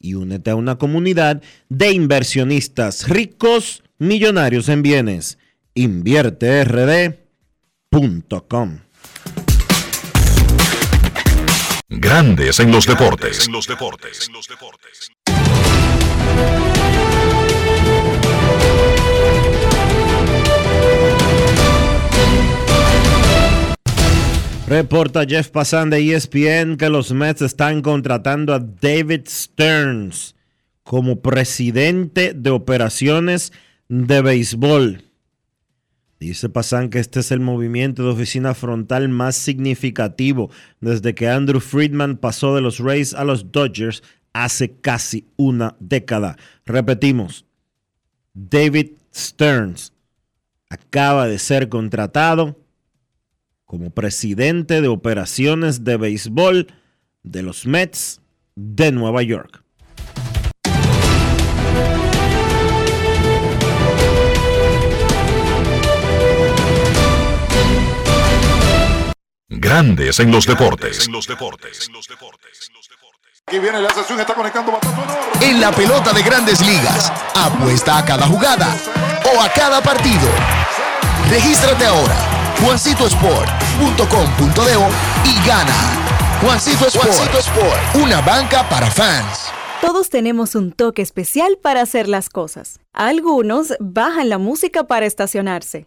y únete a una comunidad de inversionistas ricos, millonarios en bienes. InvierteRD.com. Grandes en los deportes. Reporta Jeff Passan de ESPN que los Mets están contratando a David Stearns como presidente de operaciones de béisbol. Dice Passan que este es el movimiento de oficina frontal más significativo desde que Andrew Friedman pasó de los Rays a los Dodgers hace casi una década. Repetimos, David Stearns acaba de ser contratado como presidente de operaciones de béisbol de los Mets de Nueva York. Grandes en los deportes. Aquí viene la sesión, está conectando batazo enorme. En la pelota de grandes ligas, apuesta a cada jugada o a cada partido. Regístrate ahora, juancitosport.com.de y gana. Juancito Sport, Juancito Sport, una banca para fans. Todos tenemos un toque especial para hacer las cosas. Algunos bajan la música para estacionarse.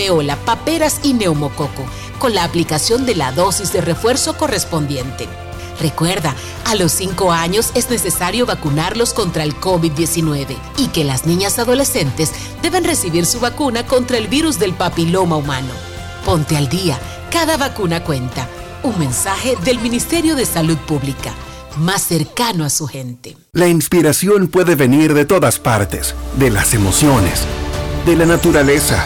rubeola, paperas y neumococo, con la aplicación de la dosis de refuerzo correspondiente. Recuerda, a los 5 años es necesario vacunarlos contra el COVID-19 y que las niñas adolescentes deben recibir su vacuna contra el virus del papiloma humano. Ponte al día, cada vacuna cuenta. Un mensaje del Ministerio de Salud Pública, más cercano a su gente. La inspiración puede venir de todas partes, de las emociones, de la naturaleza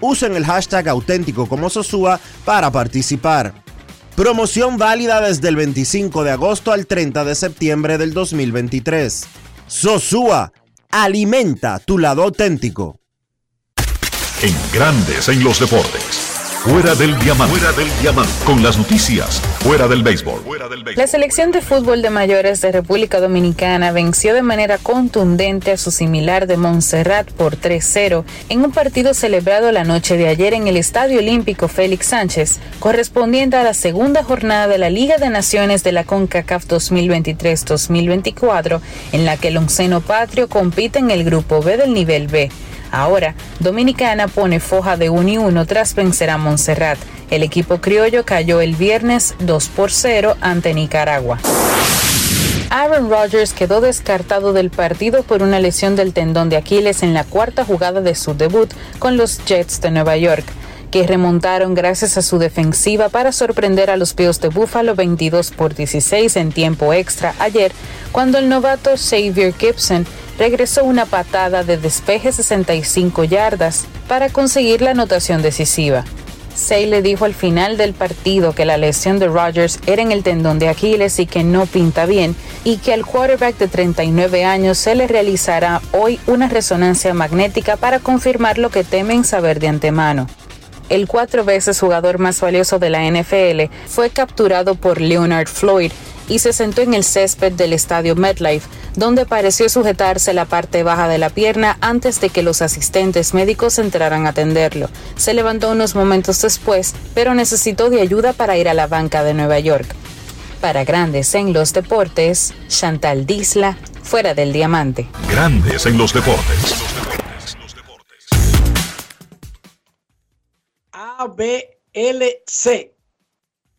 Usen el hashtag auténtico como Sosúa para participar. Promoción válida desde el 25 de agosto al 30 de septiembre del 2023. Sosúa, alimenta tu lado auténtico. En Grandes en los Deportes. Fuera del diamante. Fuera del diamante. Con las noticias. Fuera del béisbol. La selección de fútbol de mayores de República Dominicana venció de manera contundente a su similar de Montserrat por 3-0 en un partido celebrado la noche de ayer en el Estadio Olímpico Félix Sánchez, correspondiente a la segunda jornada de la Liga de Naciones de la CONCACAF 2023-2024, en la que el onceno patrio compite en el grupo B del nivel B. Ahora, Dominicana pone foja de 1 y 1 tras vencer a Montserrat. El equipo criollo cayó el viernes 2 por 0 ante Nicaragua. Aaron Rodgers quedó descartado del partido por una lesión del tendón de Aquiles en la cuarta jugada de su debut con los Jets de Nueva York que remontaron gracias a su defensiva para sorprender a los Bills de Buffalo 22 por 16 en tiempo extra ayer, cuando el novato Xavier Gibson regresó una patada de despeje 65 yardas para conseguir la anotación decisiva. Say le dijo al final del partido que la lesión de Rodgers era en el tendón de Aquiles y que no pinta bien, y que al quarterback de 39 años se le realizará hoy una resonancia magnética para confirmar lo que temen saber de antemano el cuatro veces jugador más valioso de la NFL, fue capturado por Leonard Floyd y se sentó en el césped del estadio MetLife, donde pareció sujetarse la parte baja de la pierna antes de que los asistentes médicos entraran a atenderlo. Se levantó unos momentos después, pero necesitó de ayuda para ir a la banca de Nueva York. Para Grandes en los Deportes, Chantal Disla, fuera del diamante. Grandes en los deportes. ABLC.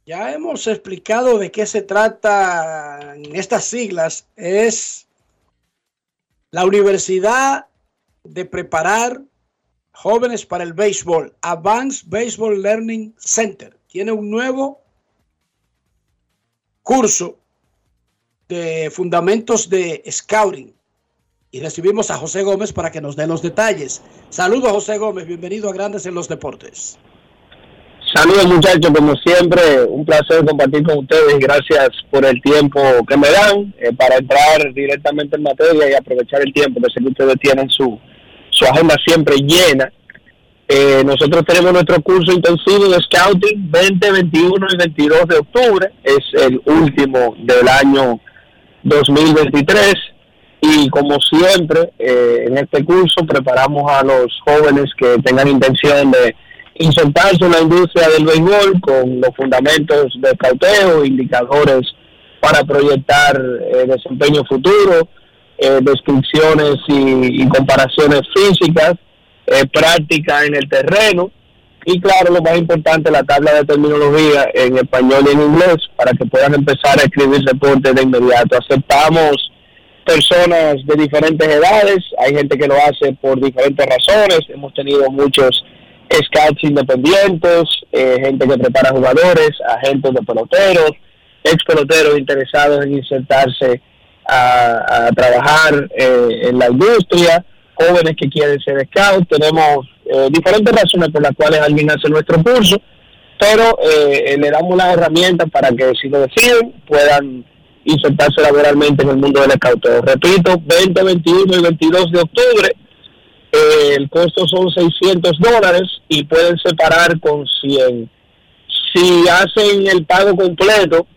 Ya hemos explicado de qué se trata en estas siglas. Es la Universidad de Preparar Jóvenes para el Béisbol, Advanced Baseball Learning Center. Tiene un nuevo curso de fundamentos de scouting. Y recibimos a José Gómez para que nos dé los detalles. Saludos, José Gómez. Bienvenido a Grandes en los Deportes. Saludos muchachos, como siempre, un placer compartir con ustedes y gracias por el tiempo que me dan eh, para entrar directamente en materia y aprovechar el tiempo que sé que ustedes tienen su, su agenda siempre llena. Eh, nosotros tenemos nuestro curso intensivo de Scouting 20, 21 y 22 de octubre, es el último del año 2023 y como siempre eh, en este curso preparamos a los jóvenes que tengan intención de insertarse en la industria del béisbol con los fundamentos de cauteo, indicadores para proyectar eh, desempeño futuro, eh, descripciones y, comparaciones físicas, eh, práctica en el terreno y claro, lo más importante, la tabla de terminología en español y en inglés para que puedan empezar a escribir reportes de inmediato. Aceptamos personas de diferentes edades, hay gente que lo hace por diferentes razones, hemos tenido muchos scouts independientes, eh, gente que prepara jugadores, agentes de peloteros, ex peloteros interesados en insertarse a, trabajar eh, en la industria, jóvenes que quieren ser scouts, tenemos eh, diferentes razones por las cuales alguien hace nuestro curso, pero eh, le damos las herramientas para que si lo deciden puedan insertarse laboralmente en el mundo del escauteo. Repito, 20, 21 y 22 de octubre, el costo son 600 dólares y pueden separar con 100. Si hacen el pago completo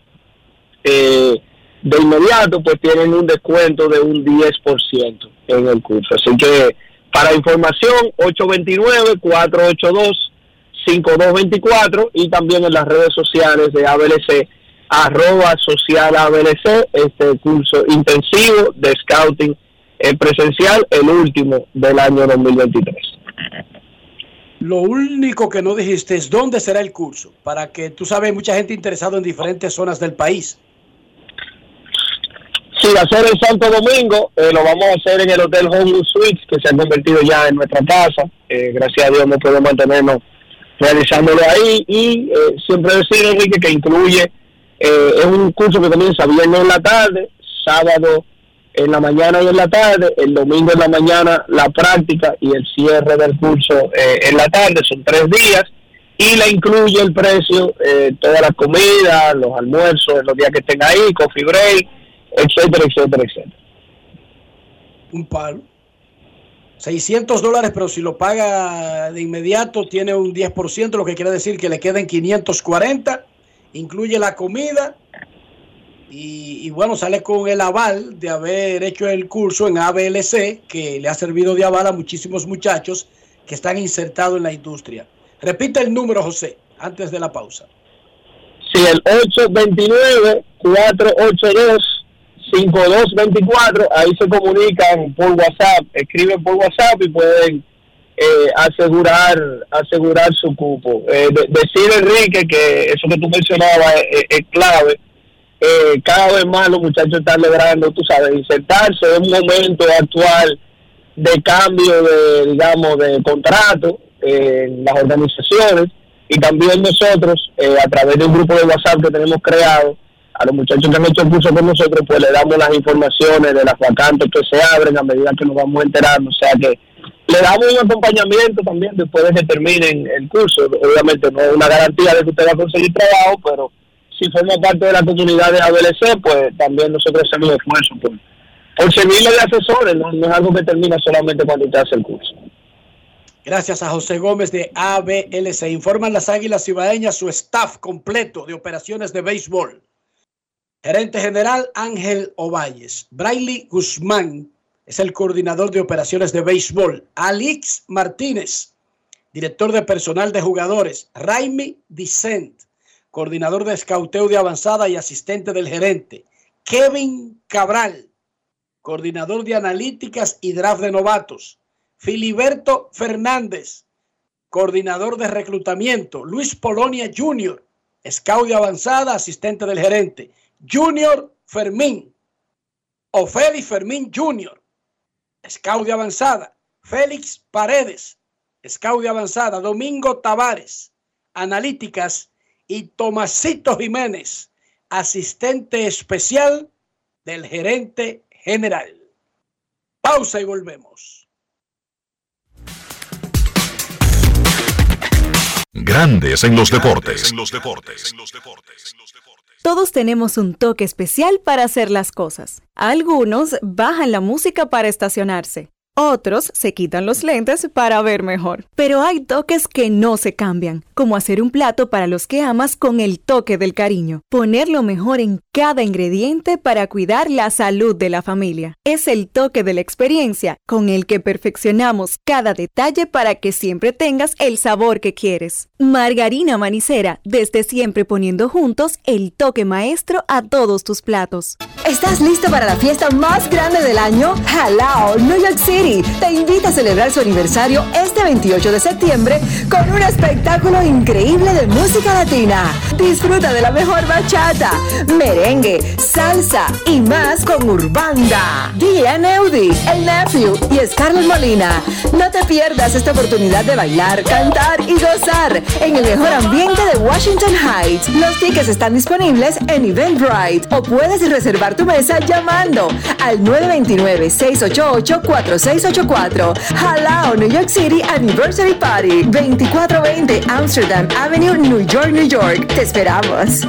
eh, de inmediato, pues tienen un descuento de un 10% en el curso. Así que para información, 829-482-5224 y también en las redes sociales de ABLC, arroba social ABLC, este curso intensivo de scouting eh, presencial, el último del año 2023. Lo único que no dijiste es dónde será el curso, para que tú sabes, mucha gente interesada en diferentes zonas del país. Sí, va a ser en Santo Domingo, eh, lo vamos a hacer en el Hotel Home Suites, que se ha convertido ya en nuestra casa. Eh, gracias a Dios no podemos mantenernos realizándolo ahí. Y eh, siempre decir, Enrique, que incluye, eh, es un curso que comienza viernes en la tarde, sábado en la mañana y en la tarde, el domingo en la mañana la práctica y el cierre del curso eh, en la tarde, son tres días. Y le incluye el precio, eh, toda la comida, los almuerzos, los días que estén ahí, coffee break, etcétera, etcétera, etcétera. Un palo. 600 dólares, pero si lo paga de inmediato tiene un 10%, lo que quiere decir que le queden 540, incluye la comida y, y bueno, sale con el aval de haber hecho el curso en ABLC, que le ha servido de aval a muchísimos muchachos que están insertados en la industria. Repite el número, José, antes de la pausa. Sí, el 829-482-5224, ahí se comunican por WhatsApp, escriben por WhatsApp y pueden eh, asegurar asegurar su cupo. Eh, de- decir, Enrique, que eso que tú mencionabas es, es clave. Eh, cada vez más los muchachos están logrando, tú sabes, insertarse en un momento actual de cambio de, digamos, de contrato eh, en las organizaciones y también nosotros, eh, a través de un grupo de WhatsApp que tenemos creado, a los muchachos que han hecho el curso con nosotros, pues le damos las informaciones de las vacantes que se abren a medida que nos vamos enterando. O sea que le damos un acompañamiento también después de que terminen el curso. Obviamente no es una garantía de que usted va a conseguir trabajo, pero si forma parte de la comunidad de ABLC, pues también nosotros hacemos esfuerzo por, por servirle de asesores. ¿no? es algo que termina solamente cuando usted hace el curso. Gracias a José Gómez de ABLC. Informan las Águilas Cibaeñas su staff completo de operaciones de béisbol. Gerente general Ángel Ovalles. Braille Guzmán es el coordinador de operaciones de béisbol. Alix Martínez, director de personal de jugadores. Raimi Dicent, coordinador de escauteo de avanzada y asistente del gerente. Kevin Cabral, coordinador de analíticas y draft de novatos. Filiberto Fernández, coordinador de reclutamiento. Luis Polonia Jr., Scout de avanzada, asistente del gerente. Junior Fermín o Félix Fermín Junior. Scout de avanzada. Félix Paredes. Scout de avanzada. Domingo Tavares. Analíticas. Y Tomasito Jiménez, asistente especial del gerente general. Pausa y volvemos. Grandes en los deportes. Todos tenemos un toque especial para hacer las cosas. Algunos bajan la música para estacionarse. Otros se quitan los lentes para ver mejor. Pero hay toques que no se cambian, como hacer un plato para los que amas con el toque del cariño. Poner lo mejor en cada ingrediente para cuidar la salud de la familia. Es el toque de la experiencia con el que perfeccionamos cada detalle para que siempre tengas el sabor que quieres. Margarina Manicera, desde siempre poniendo juntos el toque maestro a todos tus platos. ¿Estás listo para la fiesta más grande del año? Halao New York City te invita a celebrar su aniversario este 28 de septiembre con un espectáculo increíble de música latina. Disfruta de la mejor bachata, merengue, salsa y más con Urbanda, Diane Neudi, El Nephew y Scarlett Molina. No te pierdas esta oportunidad de bailar, cantar y gozar en el mejor ambiente de Washington Heights. Los tickets están disponibles en Eventbrite o puedes reservar tu mesa llamando al 929 688 46 684 Halao New York City Anniversary Party 2420 Amsterdam Avenue New York New York te esperamos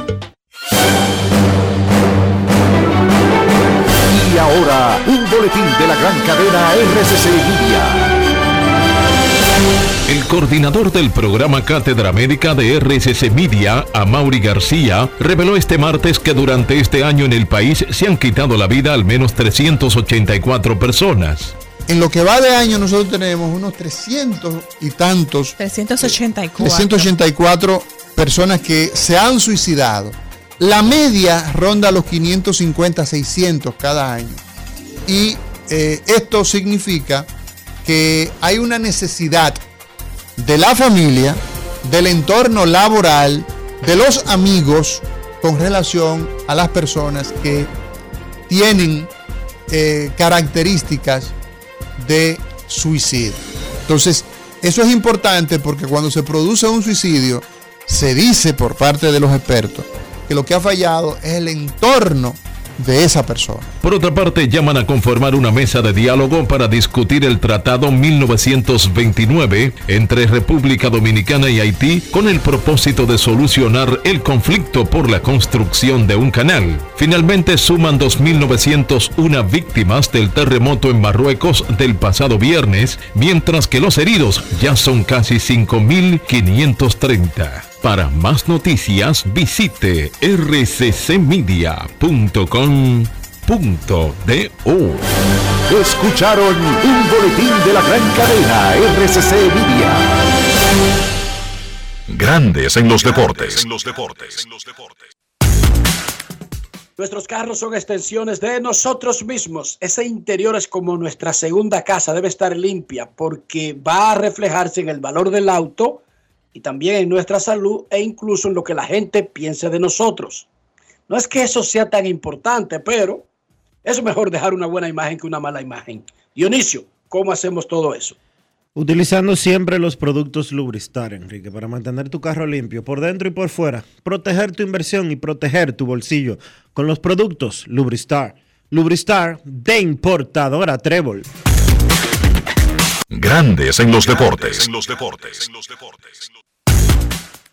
Y ahora, un boletín de la gran cadena RCC Media. El coordinador del programa Cátedra Médica de RCC Media, Amaury García, reveló este martes que durante este año en el país se han quitado la vida al menos 384 personas. En lo que va de año nosotros tenemos unos 300 y tantos, 384. 384 personas que se han suicidado. La media ronda los 550, 600 cada año. Y eh, esto significa que hay una necesidad de la familia, del entorno laboral, de los amigos con relación a las personas que tienen eh, características de suicidio. Entonces, eso es importante porque cuando se produce un suicidio, se dice por parte de los expertos que lo que ha fallado es el entorno de esa persona. Por otra parte, llaman a conformar una mesa de diálogo para discutir el Tratado 1929 entre República Dominicana y Haití con el propósito de solucionar el conflicto por la construcción de un canal. Finalmente suman 2.901 víctimas del terremoto en Marruecos del pasado viernes, mientras que los heridos ya son casi 5.530. Para más noticias visite rccmedia.com.do. Escucharon un boletín de la gran cadena RCC Media. Grandes en los deportes. Nuestros carros son extensiones de nosotros mismos. Ese interior es como nuestra segunda casa, debe estar limpia porque va a reflejarse en el valor del auto y también en nuestra salud e incluso en lo que la gente piense de nosotros. No es que eso sea tan importante, pero es mejor dejar una buena imagen que una mala imagen. Dionisio, ¿cómo hacemos todo eso? Utilizando siempre los productos Lubristar, Enrique, para mantener tu carro limpio por dentro y por fuera, proteger tu inversión y proteger tu bolsillo con los productos Lubristar. Lubristar de importadora Trébol. Grandes en los deportes.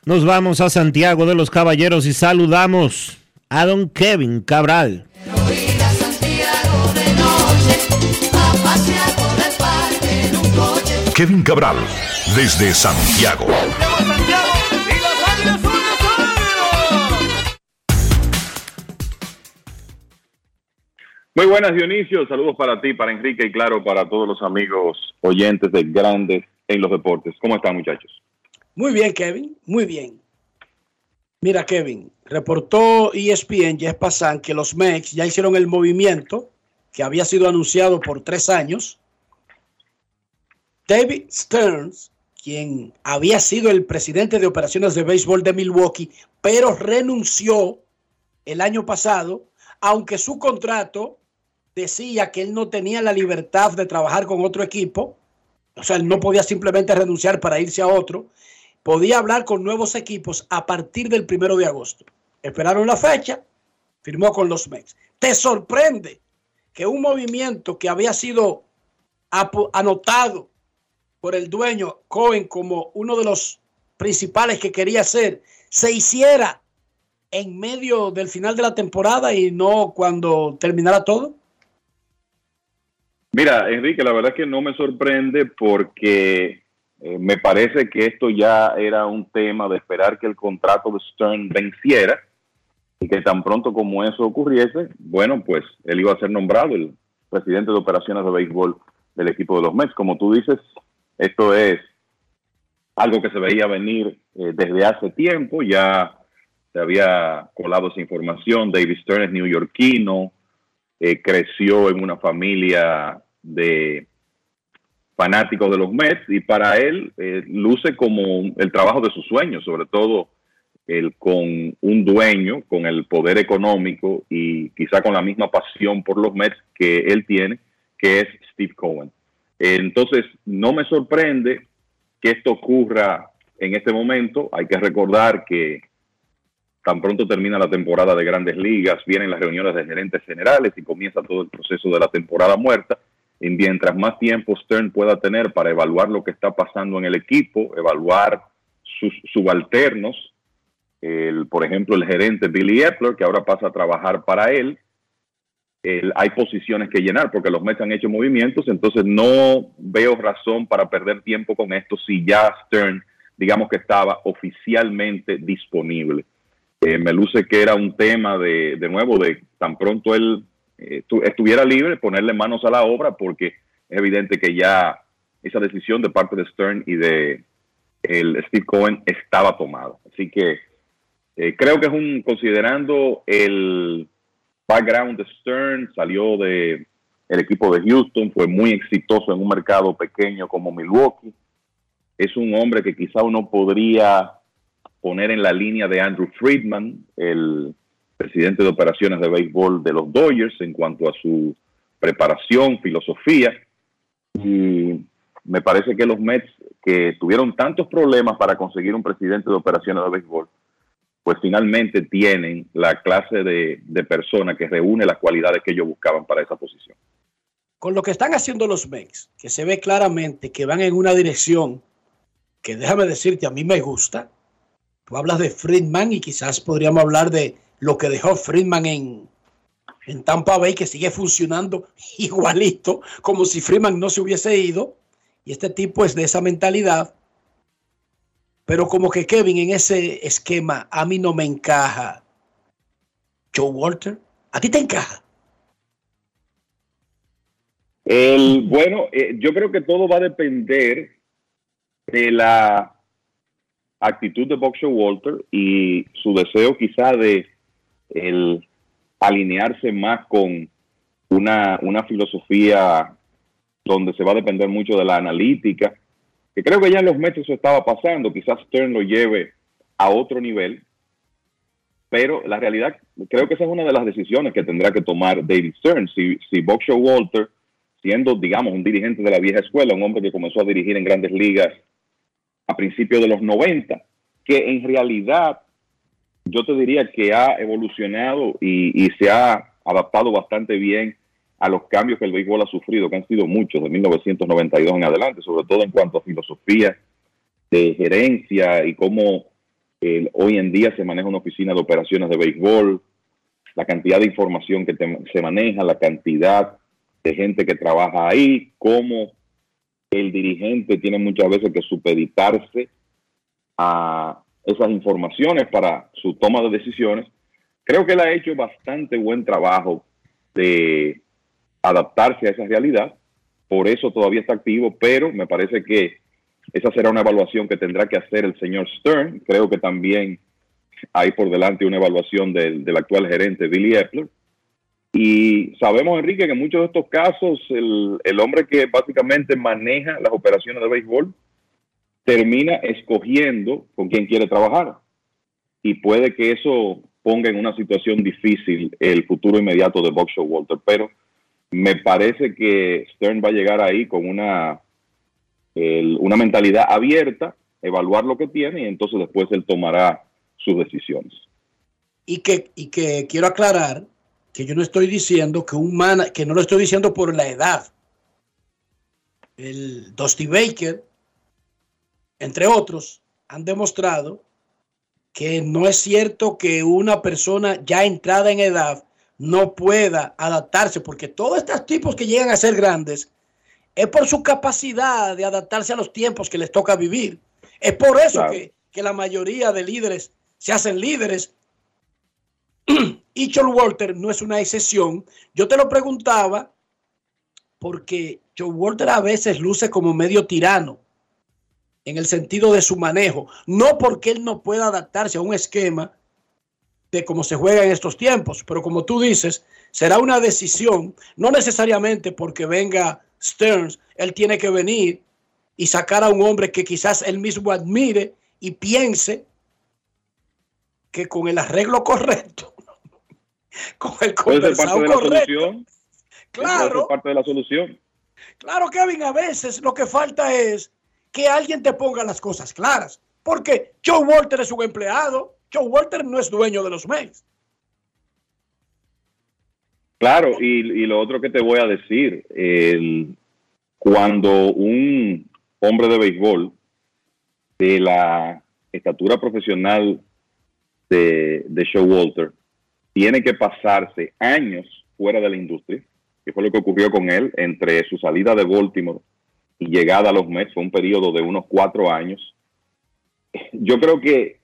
Nos vamos a Santiago de los Caballeros y saludamos a don Kevin Cabral. Kevin Cabral, desde Santiago. Muy buenas, Dionisio. Saludos para ti, para Enrique y claro, para todos los amigos oyentes de Grandes en los Deportes. ¿Cómo están, muchachos? Muy bien, Kevin, muy bien. Mira, Kevin, reportó ESPN, Jeff Passan, que los Mex ya hicieron el movimiento que había sido anunciado por tres años. David Stearns quien había sido el presidente de operaciones de béisbol de Milwaukee, pero renunció el año pasado, aunque su contrato decía que él no tenía la libertad de trabajar con otro equipo, o sea, él no podía simplemente renunciar para irse a otro, podía hablar con nuevos equipos a partir del primero de agosto. Esperaron la fecha, firmó con los Mets. ¿Te sorprende que un movimiento que había sido anotado por el dueño Cohen como uno de los principales que quería hacer se hiciera en medio del final de la temporada y no cuando terminara todo? Mira, Enrique, la verdad es que no me sorprende porque eh, me parece que esto ya era un tema de esperar que el contrato de Stern venciera y que tan pronto como eso ocurriese, bueno, pues él iba a ser nombrado el presidente de operaciones de béisbol del equipo de los Mets. Como tú dices, esto es algo que se veía venir eh, desde hace tiempo, ya se había colado esa información, David Stern es neoyorquino, eh, creció en una familia de fanáticos de los Mets y para él eh, luce como el trabajo de sus sueños, sobre todo el, con un dueño, con el poder económico y quizá con la misma pasión por los Mets que él tiene, que es Steve Cohen. Entonces, no me sorprende que esto ocurra en este momento. Hay que recordar que tan pronto termina la temporada de grandes ligas, vienen las reuniones de gerentes generales y comienza todo el proceso de la temporada muerta. Y mientras más tiempo Stern pueda tener para evaluar lo que está pasando en el equipo, evaluar sus subalternos, el, por ejemplo, el gerente Billy Epler, que ahora pasa a trabajar para él, hay posiciones que llenar porque los Mets han hecho movimientos, entonces no veo razón para perder tiempo con esto si ya Stern, digamos que estaba oficialmente disponible. Eh, me luce que era un tema de, de nuevo, de tan pronto él estuviera libre, ponerle manos a la obra, porque es evidente que ya esa decisión de parte de Stern y de el Steve Cohen estaba tomada. Así que eh, creo que es un, considerando el background de Stern, salió de el equipo de Houston, fue muy exitoso en un mercado pequeño como Milwaukee. Es un hombre que quizá uno podría poner en la línea de Andrew Friedman, el presidente de operaciones de béisbol de los Dodgers, en cuanto a su preparación, filosofía. Y me parece que los Mets, que tuvieron tantos problemas para conseguir un presidente de operaciones de béisbol, pues finalmente tienen la clase de, persona que reúne las cualidades que ellos buscaban para esa posición. Con lo que están haciendo los Mets, que se ve claramente que van en una dirección que déjame decirte, a mí me gusta. Tú hablas de Friedman y quizás podríamos hablar de lo que dejó Friedman en, en Tampa Bay, que sigue funcionando igualito, como si Friedman no se hubiese ido. Y este tipo es de esa mentalidad. Pero como que Kevin en ese esquema a mí no me encaja. Joe Walter, ¿a ti te encaja? El, bueno, eh, yo creo que todo va a depender de la actitud de Boxer Walter y su deseo quizá de el alinearse más con una, una filosofía donde se va a depender mucho de la analítica, que creo que ya en los Mets eso estaba pasando, quizás Stern lo lleve a otro nivel, pero la realidad, creo que esa es una de las decisiones que tendrá que tomar David Stern. Si, si Boxer Walter, siendo, digamos, un dirigente de la vieja escuela, un hombre que comenzó a dirigir en grandes ligas a principios de los 90, que en realidad yo te diría que ha evolucionado y, se ha adaptado bastante bien a los cambios que el béisbol ha sufrido, que han sido muchos de 1992 en adelante, sobre todo en cuanto a filosofía de gerencia y cómo hoy en día se maneja una oficina de operaciones de béisbol, la cantidad de información que se maneja, la cantidad de gente que trabaja ahí, cómo el dirigente tiene muchas veces que supeditarse a esas informaciones para su toma de decisiones. Creo que él ha hecho bastante buen trabajo de adaptarse a esa realidad, por eso todavía está activo, pero me parece que esa será una evaluación que tendrá que hacer el señor Stern. Creo que también hay por delante una evaluación del, del actual gerente Billy Epler. Y sabemos, Enrique, que en muchos de estos casos el, el hombre que básicamente maneja las operaciones de béisbol termina escogiendo con quién quiere trabajar. Y puede que eso ponga en una situación difícil el futuro inmediato de Bob Walter. Pero me parece que Stern va a llegar ahí con una, una mentalidad abierta, evaluar lo que tiene y entonces después él tomará sus decisiones. Y que, y que quiero aclarar que yo no estoy diciendo que un man, que no lo estoy diciendo por la edad. El Dusty Baker, entre otros, han demostrado que no es cierto que una persona ya entrada en edad no pueda adaptarse, porque todos estos tipos que llegan a ser grandes es por su capacidad de adaptarse a los tiempos que les toca vivir. Es por eso Claro. que, que la mayoría de líderes se hacen líderes. y John Walter no es una excepción. Yo te lo preguntaba porque John Walter a veces luce como medio tirano en el sentido de su manejo, no porque él no pueda adaptarse a un esquema de cómo se juega en estos tiempos, pero como tú dices, será una decisión, no necesariamente porque venga Stearns, él tiene que venir y sacar a un hombre que quizás él mismo admire y piense que con el arreglo correcto, con el conversado correcto, claro, parte de la solución. Claro, Kevin, a veces lo que falta es que alguien te ponga las cosas claras. Porque Joe Walter es un empleado. Joe Walter no es dueño de los Mets. Claro, y, y lo otro que te voy a decir, el- cuando un hombre de béisbol de la estatura profesional de, de Showalter tiene que pasarse años fuera de la industria, que fue lo que ocurrió con él entre su salida de Baltimore y llegada a los Mets, fue un periodo de unos cuatro años. Yo creo que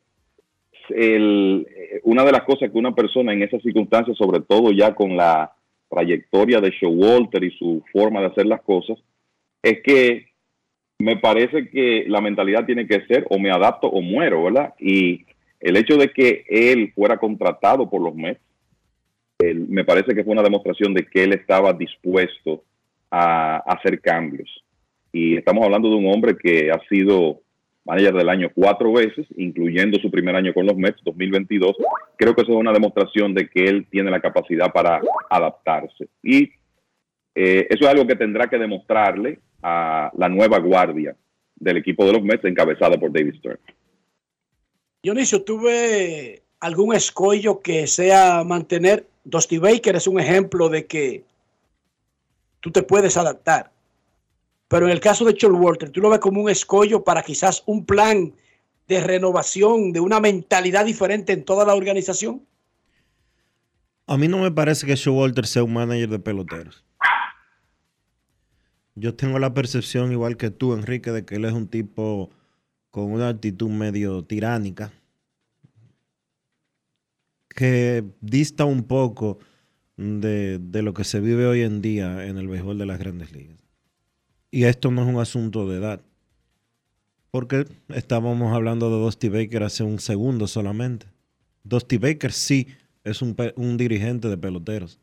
el- eh, una de las cosas que una persona en esas circunstancias, sobre todo ya con la trayectoria de Showalter y su forma de hacer las cosas, es que me parece que la mentalidad tiene que ser o me adapto o muero, ¿verdad? Y el hecho de que él fuera contratado por los Mets, me parece que fue una demostración de que él estaba dispuesto a hacer cambios. Y estamos hablando de un hombre que ha sido manager del año cuatro veces, incluyendo su primer año con los Mets, 2022. Creo que eso es una demostración de que él tiene la capacidad para adaptarse. Y eh, eso es algo que tendrá que demostrarle a la nueva guardia del equipo de los Mets, encabezada por David Stern. Dionisio, ¿tuve algún escollo que sea mantener? Dusty Baker es un ejemplo de que tú te puedes adaptar. Pero en el caso de John Walter, ¿tú lo ves como un escollo para quizás un plan de renovación, de una mentalidad diferente en toda la organización? A mí no me parece que Showalter sea un manager de peloteros. Yo tengo la percepción, igual que tú, Enrique, de que él es un tipo con una actitud medio tiránica, que dista un poco de, de lo que se vive hoy en día en el béisbol de las grandes ligas. Y esto no es un asunto de edad, porque estábamos hablando de Dusty Baker hace un segundo solamente. Dusty Baker sí es un, dirigente de peloteros.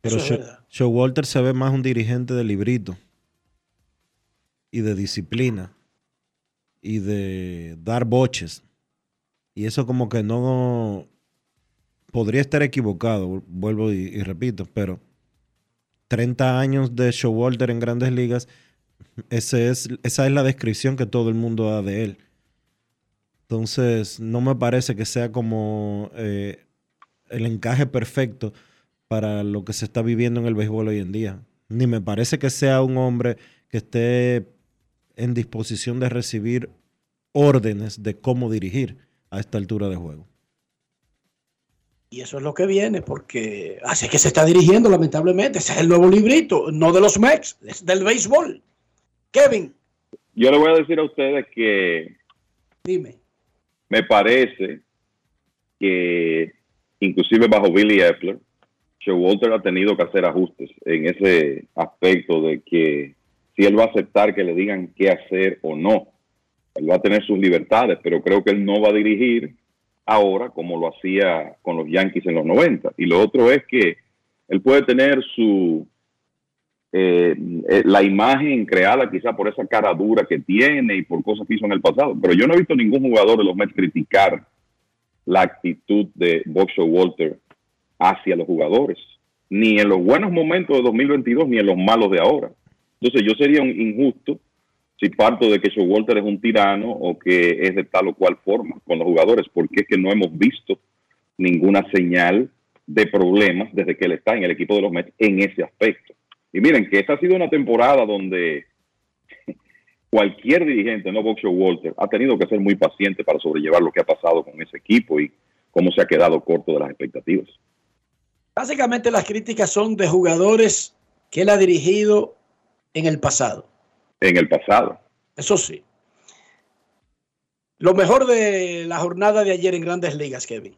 Pero Show-. Showalter se ve más un dirigente de librito y de disciplina y de dar boches. Y eso como que no podría estar equivocado, vuelvo y, y repito, pero 30 años de Showalter en grandes ligas, esa es la descripción que todo el mundo da de él. Entonces, no me parece que sea como eh, el encaje perfecto para lo que se está viviendo en el béisbol hoy en día. Ni me parece que sea un hombre que esté en disposición de recibir órdenes de cómo dirigir a esta altura de juego. Y eso es lo que viene, porque así es que se está dirigiendo, lamentablemente. Ese es el nuevo librito, no de los Mex, es del béisbol. Kevin, Yo le voy a decir a ustedes que dime. me parece que inclusive bajo Billy Epler, Showalter ha tenido que hacer ajustes en ese aspecto de que si él va a aceptar que le digan qué hacer o no, él va a tener sus libertades, pero creo que él no va a dirigir ahora como lo hacía con los Yankees en los 90. Y lo otro es que él puede tener su eh, eh, la imagen creada quizá por esa cara dura que tiene y por cosas que hizo en el pasado. Pero yo no he visto ningún jugador de los Mets criticar la actitud de Boxer Walter hacia los jugadores, ni en los buenos momentos de 2022 ni en los malos de ahora. Entonces yo sería un injusto si parto de que Walter es un tirano o que es de tal o cual forma con los jugadores, porque es que no hemos visto ninguna señal de problemas desde que él está en el equipo de los Mets en ese aspecto. Y miren que esta ha sido una temporada donde cualquier dirigente, no Boxer Walter, ha tenido que ser muy paciente para sobrellevar lo que ha pasado con ese equipo y cómo se ha quedado corto de las expectativas. Básicamente las críticas son de jugadores que él ha dirigido en el pasado. En el pasado. Eso sí. Lo mejor de la jornada de ayer en grandes ligas, Kevin.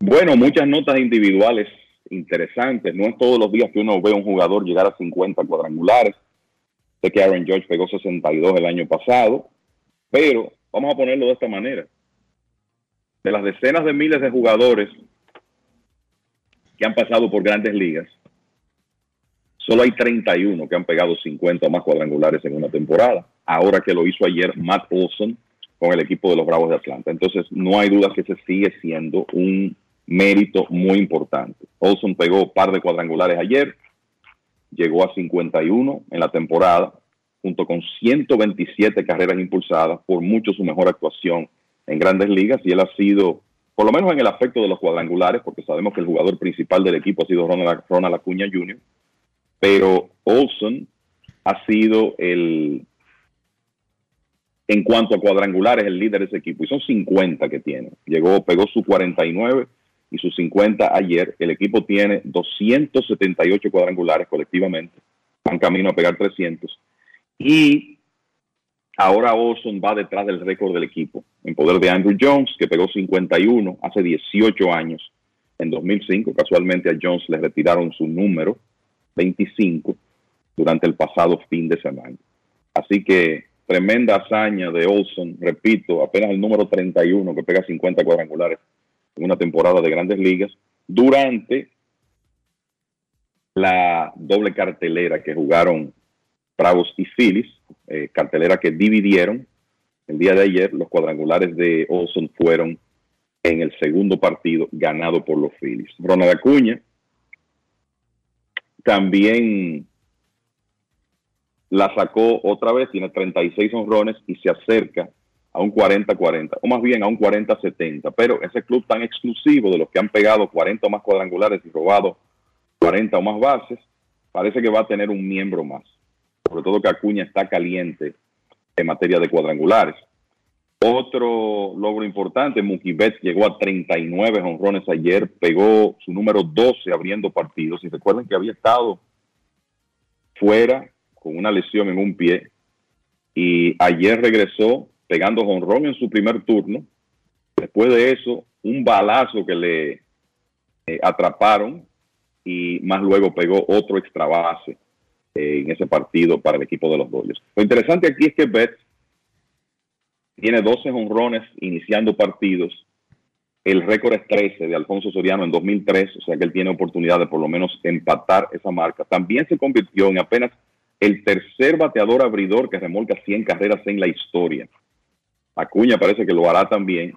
Bueno, muchas notas individuales interesantes. No es todos los días que uno ve a un jugador llegar a 50 cuadrangulares. Sé que Aaron George pegó 62 el año pasado, pero vamos a ponerlo de esta manera. De las decenas de miles de jugadores que han pasado por grandes ligas, solo hay 31 que han pegado 50 o más cuadrangulares en una temporada. Ahora que lo hizo ayer Matt Olson con el equipo de los Bravos de Atlanta. Entonces, no hay duda que se sigue siendo un mérito muy importante. Olson pegó un par de cuadrangulares ayer, llegó a 51 en la temporada, junto con 127 carreras impulsadas, por mucho su mejor actuación en grandes ligas, y él ha sido, por lo menos en el aspecto de los cuadrangulares, porque sabemos que el jugador principal del equipo ha sido Ronald, Ronald Acuña Jr., pero Olson ha sido el, en cuanto a cuadrangulares, el líder de ese equipo, y son 50 que tiene. Llegó, pegó su 49 y sus 50 ayer. El equipo tiene 278 cuadrangulares colectivamente, van camino a pegar 300. Y ahora Olson va detrás del récord del equipo, en poder de Andrew Jones, que pegó 51 hace 18 años, en 2005. Casualmente a Jones le retiraron su número 25 durante el pasado fin de semana. Así que tremenda hazaña de Olson, repito, apenas el número 31 que pega 50 cuadrangulares en una temporada de grandes ligas durante la doble cartelera que jugaron Bravos y Phillies, eh, cartelera que dividieron el día de ayer. Los cuadrangulares de Olson fueron en el segundo partido ganado por los Phillies. Ronald Acuña también la sacó otra vez, tiene 36 honrones y se acerca a un 40-40, o más bien a un 40-70, pero ese club tan exclusivo de los que han pegado 40 o más cuadrangulares y robado 40 o más bases, parece que va a tener un miembro más. Sobre todo que Acuña está caliente en materia de cuadrangulares. Otro logro importante, Mookie Betts llegó a 39 honrones ayer, pegó su número 12 abriendo partidos. Y recuerden que había estado fuera con una lesión en un pie y ayer regresó pegando jonrón en su primer turno. Después de eso, un balazo que le eh, atraparon y más luego pegó otro extra base eh, en ese partido para el equipo de los Dodgers. Lo interesante aquí es que Betts tiene 12 honrones iniciando partidos. El récord es 13 de Alfonso Soriano en 2003, o sea que él tiene oportunidad de por lo menos empatar esa marca. También se convirtió en apenas el tercer bateador abridor que remolca 100 carreras en la historia. Acuña parece que lo hará también.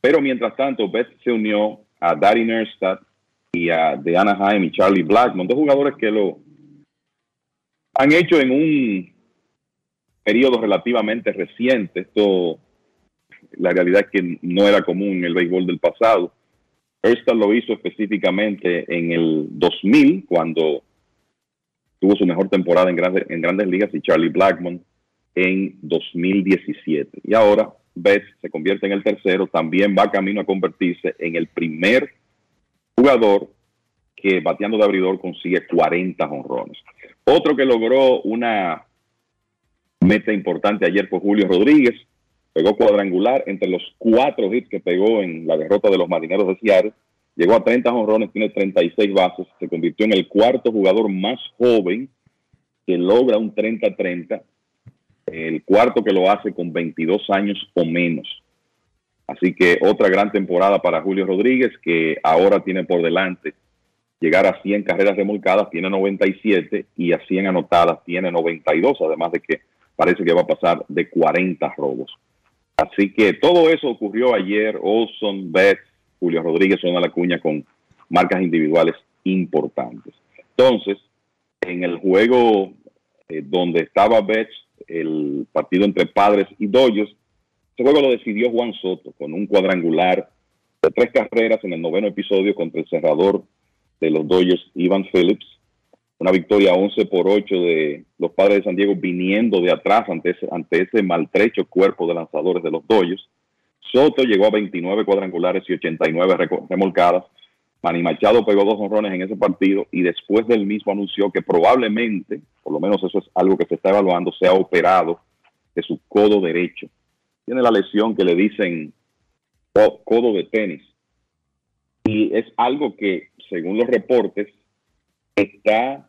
Pero mientras tanto, Beth se unió a Daddy Nerstad y a de Anaheim y Charlie Blackmon, dos jugadores que lo han hecho en un periodo relativamente reciente. Esto, la realidad es que no era común en el béisbol del pasado. Erstad lo hizo específicamente en el 2000, cuando tuvo su mejor temporada en grandes, en grandes ligas, y Charlie Blackmon en 2017. Y ahora Bess se convierte en el tercero, también va camino a convertirse en el primer jugador que bateando de abridor consigue 40 honrones. Otro que logró una meta importante ayer fue Julio Rodríguez, pegó cuadrangular entre los cuatro hits que pegó en la derrota de los Marineros de Seattle, llegó a 30 honrones, tiene 36 bases, se convirtió en el cuarto jugador más joven que logra un 30-30 el cuarto que lo hace con 22 años o menos. Así que otra gran temporada para Julio Rodríguez, que ahora tiene por delante llegar a 100 carreras remolcadas, tiene 97 y a 100 anotadas tiene 92, además de que parece que va a pasar de 40 robos. Así que todo eso ocurrió ayer. Olson, Betts, Julio Rodríguez son a la cuña con marcas individuales importantes. Entonces, en el juego eh, donde estaba Betts, el partido entre Padres y Dodgers, ese juego lo decidió Juan Soto con un cuadrangular de tres carreras en el noveno episodio contra el cerrador de los Dodgers, Ivan Phillips. Una victoria 11 por 8 de los padres de San Diego viniendo de atrás ante ese, ante ese maltrecho cuerpo de lanzadores de los Dodgers. Soto llegó a 29 cuadrangulares y 89 reco- remolcadas. Manny Machado pegó dos honrones en ese partido y después del mismo anunció que probablemente, por lo menos eso es algo que se está evaluando, sea operado de su codo derecho. Tiene la lesión que le dicen co- codo de tenis. Y es algo que, según los reportes, está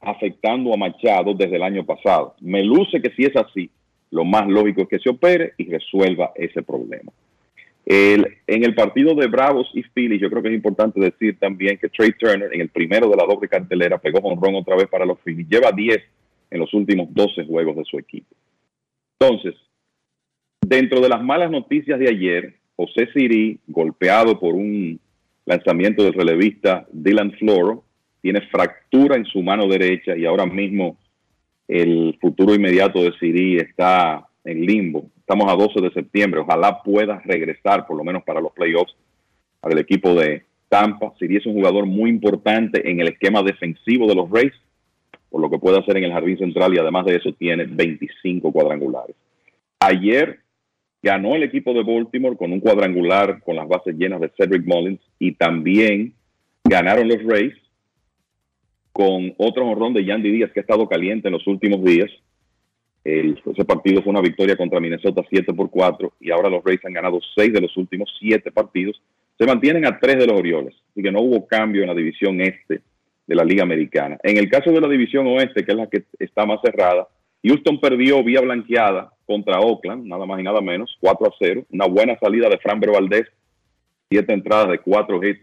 afectando a Machado desde el año pasado. Me luce que si es así, lo más lógico es que se opere y resuelva ese problema. En el partido de Bravos y Phillies, yo creo que es importante decir también que Trey Turner, en el primero de la doble cartelera, pegó honrón otra vez para los Phillies. Lleva 10 en los últimos 12 juegos de su equipo. Entonces, dentro de las malas noticias de ayer, José Siri, golpeado por un lanzamiento del relevista Dylan Floro, tiene fractura en su mano derecha y ahora mismo el futuro inmediato de Siri está en limbo. Estamos a 12 de septiembre. Ojalá pueda regresar, por lo menos para los playoffs, al equipo de Tampa. Siri es un jugador muy importante en el esquema defensivo de los Rays, por lo que puede hacer en el jardín central y además de eso tiene 25 cuadrangulares. Ayer ganó el equipo de Baltimore con un cuadrangular con las bases llenas de Cedric Mullins y también ganaron los Rays con otro honrón de Yandy Díaz que ha estado caliente en los últimos días. Ese partido fue una victoria contra Minnesota 7 por 4 y ahora los Rays han ganado 6 de los últimos 7 partidos. Se mantienen a 3 de los Orioles, así que no hubo cambio en la división este de la Liga Americana. En el caso de la división oeste, que es la que está más cerrada, Houston perdió vía blanqueada contra Oakland, nada más y nada menos, 4 a 0. Una buena salida de Framber Valdez, 7 entradas de 4 hits,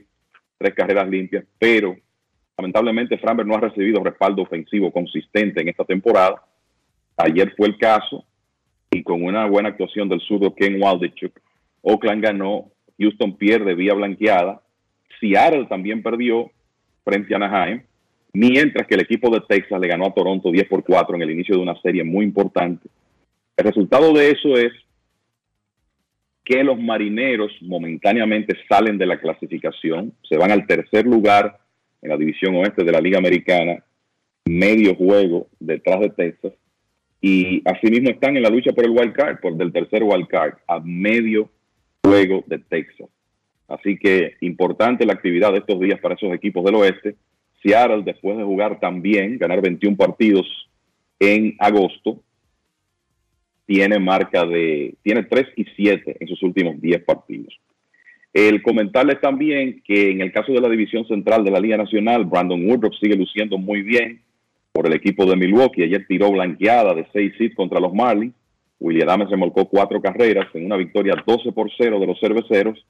3 carreras limpias, pero lamentablemente Framber no ha recibido respaldo ofensivo consistente en esta temporada. Ayer fue el caso y con una buena actuación del zurdo Ken Waldichuk, Oakland ganó, Houston pierde vía blanqueada, Seattle también perdió frente a Anaheim, mientras que el equipo de Texas le ganó a Toronto 10 por 4 en el inicio de una serie muy importante. El resultado de eso es que los marineros momentáneamente salen de la clasificación, se van al tercer lugar en la división oeste de la Liga Americana, medio juego detrás de Texas, y asimismo están en la lucha por el wild card, por del tercer wild card, a medio juego de Texas. Así que importante la actividad de estos días para esos equipos del oeste. Seattle, después de jugar también, ganar 21 partidos en agosto, tiene marca de, tiene 3 y 7 en sus últimos 10 partidos. El comentarles también que en el caso de la división central de la Liga Nacional, Brandon Woodruff sigue luciendo muy bien por el equipo de Milwaukee. Ayer tiró blanqueada de 6 hits contra los Marlins. William Adams remolcó cuatro carreras en una victoria 12 por 0 de los cerveceros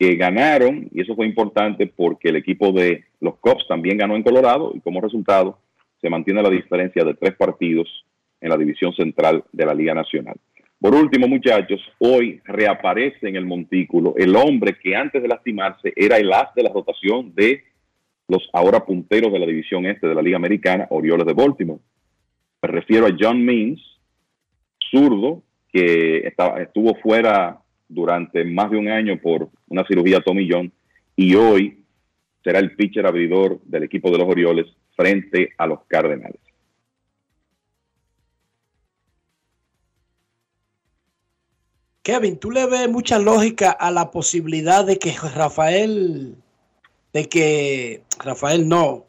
que ganaron, y eso fue importante porque el equipo de los Cubs también ganó en Colorado y como resultado se mantiene la diferencia de tres partidos en la división central de la Liga Nacional. Por último, muchachos, hoy reaparece en el montículo el hombre que antes de lastimarse era el as de la rotación de los ahora punteros de la división este de la Liga Americana, Orioles de Baltimore. Me refiero a John Means, zurdo, que estaba, estuvo fuera durante más de un año por una cirugía Tommy John y hoy será el pitcher abridor del equipo de los Orioles frente a los Cardenales. Kevin, ¿tú le ves mucha lógica a la posibilidad de que Rafael, de que Rafael no,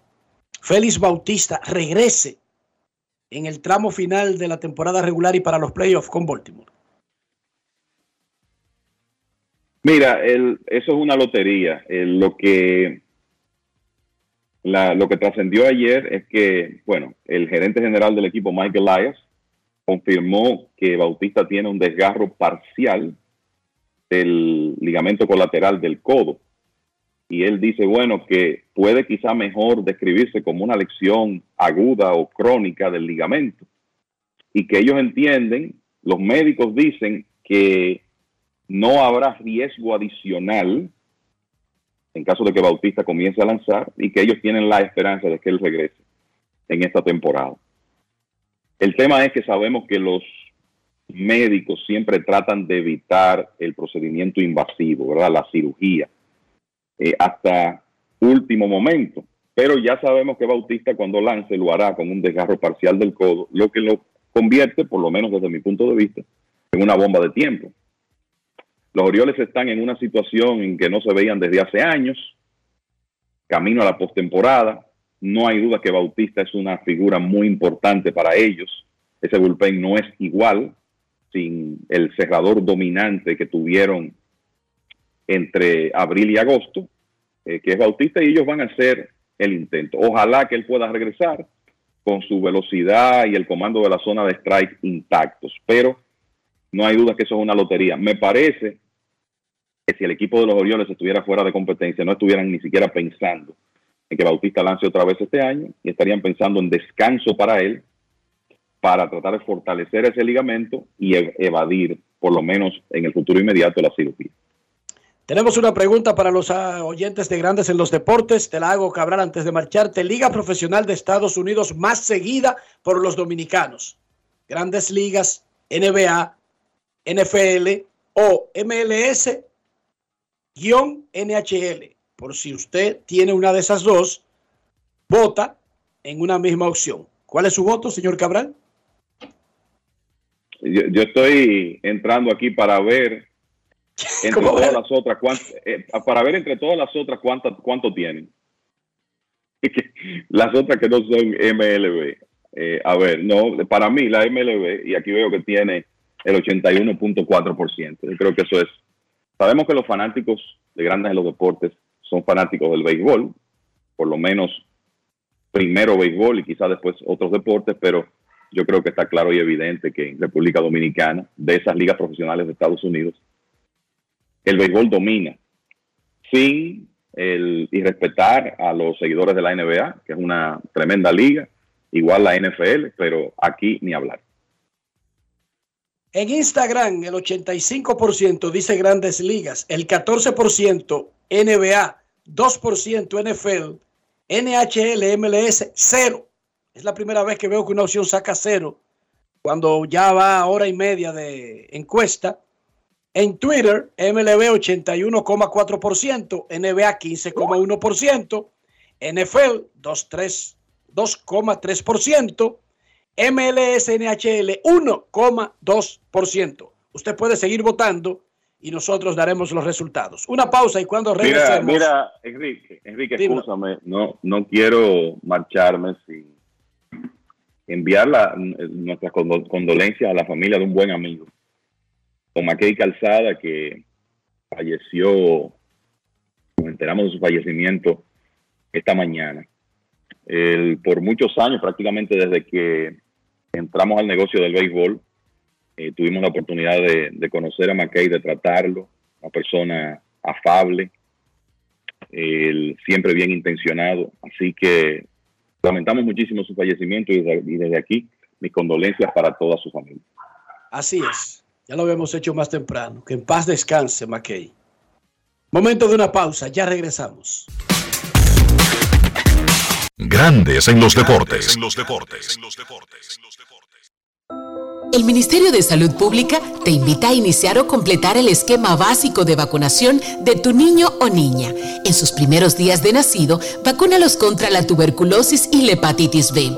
Félix Bautista regrese en el tramo final de la temporada regular y para los playoffs con Baltimore? Mira, eso es una lotería. Lo que lo que trascendió ayer es que, bueno, el gerente general del equipo, Michael Elias, confirmó que Bautista tiene un desgarro parcial del ligamento colateral del codo. y él dice, bueno, que puede quizá mejor describirse como una lesión aguda o crónica del ligamento y que ellos entienden, los médicos dicen que no habrá riesgo adicional en caso de que Bautista comience a lanzar y que ellos tienen la esperanza de que él regrese en esta temporada. El tema es que sabemos que los médicos siempre tratan de evitar el procedimiento invasivo, ¿verdad? La cirugía, eh, hasta último momento. Pero ya sabemos que Bautista cuando lance lo hará con un desgarro parcial del codo, lo que lo convierte, por lo menos desde mi punto de vista, en una bomba de tiempo. Los Orioles están en una situación en que no se veían desde hace años, camino a la postemporada. No hay duda que Bautista es una figura muy importante para ellos. Ese bullpen no es igual sin el cerrador dominante que tuvieron entre abril y agosto, eh, que es Bautista, y ellos van a hacer el intento. Ojalá que él pueda regresar con su velocidad y el comando de la zona de strike intactos, pero no hay duda que eso es una lotería. Me parece que si el equipo de los Orioles estuviera fuera de competencia, no estuvieran ni siquiera pensando en que Bautista lance otra vez este año y estarían pensando en descanso para él para tratar de fortalecer ese ligamento y ev- evadir, por lo menos en el futuro inmediato, la cirugía. Tenemos una pregunta para los ah, oyentes de Grandes en los Deportes. Te la hago, Cabral, antes de marcharte. Liga Profesional de Estados Unidos más seguida por los dominicanos. Grandes Ligas, NBA, NFL o MLS guion NHL. Por si usted tiene una de esas dos, vota en una misma opción. ¿Cuál es su voto, señor Cabral? Yo, yo estoy entrando aquí para ver entre ¿Cómo todas las otras, eh, para ver entre todas las otras cuántas, cuánto tienen. las otras que no son MLB. Eh, a ver, no, para mí la MLB, y aquí veo que tiene el 81.4%. Yo creo que eso es. Sabemos que los fanáticos de grandes en los deportes son fanáticos del béisbol, por lo menos primero béisbol y quizás después otros deportes, pero yo creo que está claro y evidente que en República Dominicana, de esas ligas profesionales de Estados Unidos, el béisbol domina sin el, y respetar a los seguidores de la NBA, que es una tremenda liga, igual la NFL, pero aquí ni hablar. En Instagram, el 85% dice grandes ligas, el 14% NBA, 2% NFL, NHL, MLS, cero. Es la primera vez que veo que una opción saca cero cuando ya va hora y media de encuesta. En Twitter, MLB 81,4%, NBA 15,1%, NFL 2,3 2,3%, MLS NHL 1,2%. Usted puede seguir votando y nosotros daremos los resultados. Una pausa y cuando Mira, regresemos. mira, Enrique, Enrique, Dímelo. escúchame, no, no quiero marcharme sin enviar la- nuestras condo- condolencias a la familia de un buen amigo, con Mackey Calzada, que falleció, nos enteramos de su fallecimiento esta mañana. Él, por muchos años, prácticamente desde que entramos al negocio del béisbol, eh, tuvimos la oportunidad de, de conocer a McKay, de tratarlo, una persona afable, él siempre bien intencionado. Así que lamentamos muchísimo su fallecimiento y desde, y desde aquí mis condolencias para toda su familia. Así es. Ya lo habíamos hecho más temprano. Que en paz descanse, McKay. Momento de una pausa. Ya regresamos. Grandes en los deportes. En los deportes. El Ministerio de Salud Pública te invita a iniciar o completar el esquema básico de vacunación de tu niño o niña. En sus primeros días de nacido, vacúnalos contra la tuberculosis y la hepatitis B.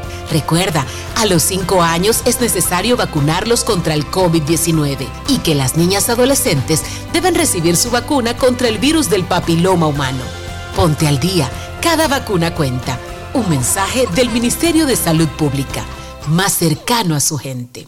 Recuerda, a los 5 años es necesario vacunarlos contra el COVID-19 y que las niñas adolescentes deben recibir su vacuna contra el virus del papiloma humano. Ponte al día, cada vacuna cuenta. Un mensaje del Ministerio de Salud Pública, más cercano a su gente.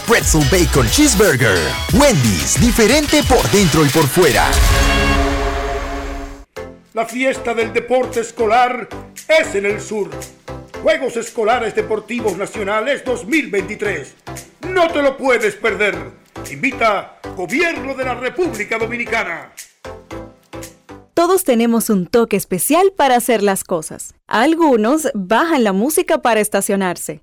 Pretzel Bacon Cheeseburger. Wendy's, diferente por dentro y por fuera. La fiesta del deporte escolar es en el sur. Juegos Escolares Deportivos Nacionales 2023. No te lo puedes perder. Invita Gobierno de la República Dominicana. Todos tenemos un toque especial para hacer las cosas. Algunos bajan la música para estacionarse.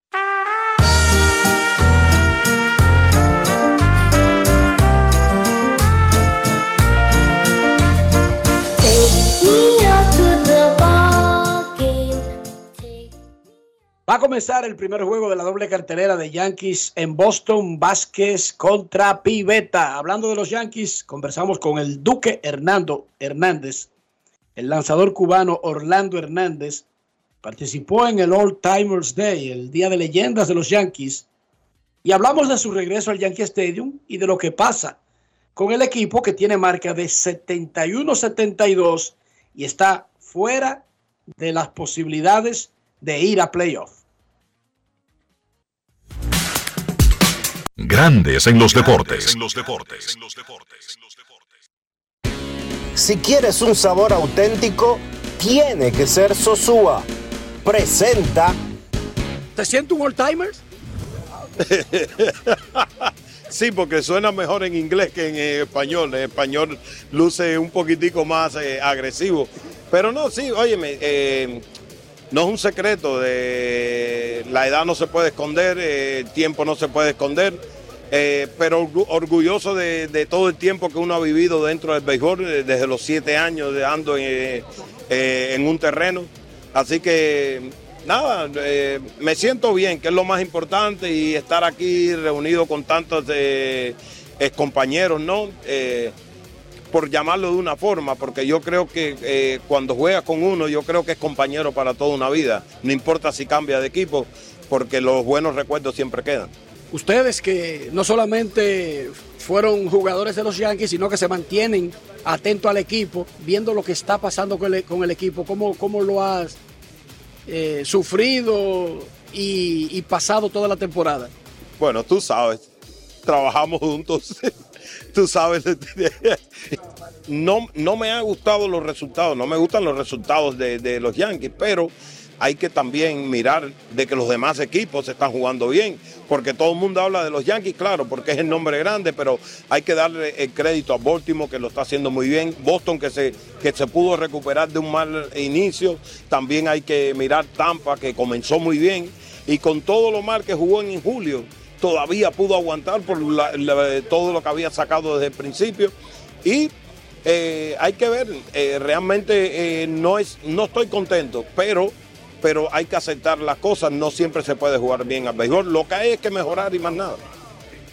Va a comenzar el primer juego de la doble cartelera de Yankees en Boston, Vázquez contra Piveta. Hablando de los Yankees, conversamos con el Duque Hernando Hernández, el lanzador cubano Orlando Hernández. Participó en el All Timers Day, el Día de Leyendas de los Yankees, y hablamos de su regreso al Yankee Stadium y de lo que pasa con el equipo que tiene marca de 71-72 y está fuera de las posibilidades de ir a playoff. Grandes en los deportes. los deportes. Si quieres un sabor auténtico, tiene que ser Sosúa. Presenta. ¿Te siento un all-timers? Sí, porque suena mejor en inglés que en español. En español luce un poquitico más eh, agresivo. Pero no, sí, óyeme, eh, no es un secreto. De, la edad no se puede esconder, eh, el tiempo no se puede esconder. eh, pero orgu- orgulloso de, de todo el tiempo que uno ha vivido dentro del béisbol, eh, desde los siete años de ando en, eh, en un terreno. Así que nada, eh, me siento bien, que es lo más importante, y estar aquí reunido con tantos eh, compañeros, ¿no? Eh, por llamarlo de una forma, porque yo creo que cuando juegas con uno, yo creo que es compañero para toda una vida, no importa si cambia de equipo, porque los buenos recuerdos siempre quedan. Ustedes que no solamente fueron jugadores de los Yankees, sino que se mantienen atentos al equipo, viendo lo que está pasando con el, con el equipo, ¿cómo, cómo lo has eh, sufrido y, y pasado toda la temporada? Bueno, tú sabes, trabajamos juntos, tú sabes. No, no me han gustado los resultados, no me gustan los resultados de, de los Yankees, pero hay que también mirar de que los demás equipos están jugando bien, porque todo el mundo habla de los Yankees, claro, porque es el nombre grande, pero hay que darle el crédito a Baltimore que lo está haciendo muy bien, Boston que se, que se pudo recuperar de un mal inicio, también hay que mirar Tampa que comenzó muy bien. Y con todo lo mal que jugó en julio, todavía pudo aguantar por todo lo que había sacado desde el principio. Y eh, hay que ver, eh, realmente eh, no, es, no estoy contento, pero, pero hay que aceptar las cosas, no siempre se puede jugar bien al béisbol, lo que hay es que mejorar y más nada.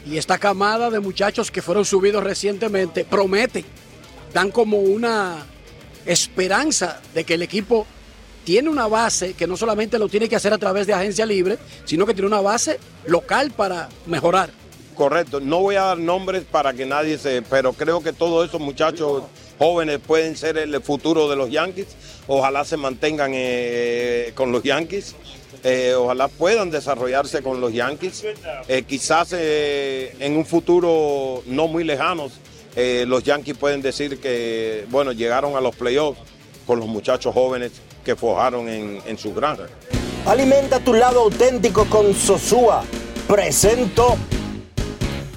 Y esta camada de muchachos que fueron subidos recientemente promete, dan como una esperanza de que el equipo tiene una base que no solamente lo tiene que hacer a través de agencia libre, sino que tiene una base local para mejorar. Correcto, no voy a dar nombres para que nadie se, pero creo que todos esos muchachos jóvenes pueden ser el futuro de los Yankees. Ojalá se mantengan eh, con los Yankees. Eh, ojalá puedan desarrollarse con los Yankees. Eh, quizás en un futuro no muy lejano, los Yankees pueden decir que, bueno, llegaron a los playoffs con los muchachos jóvenes que forjaron en, en sus granjas. Alimenta tu lado auténtico con Sosúa. Presento.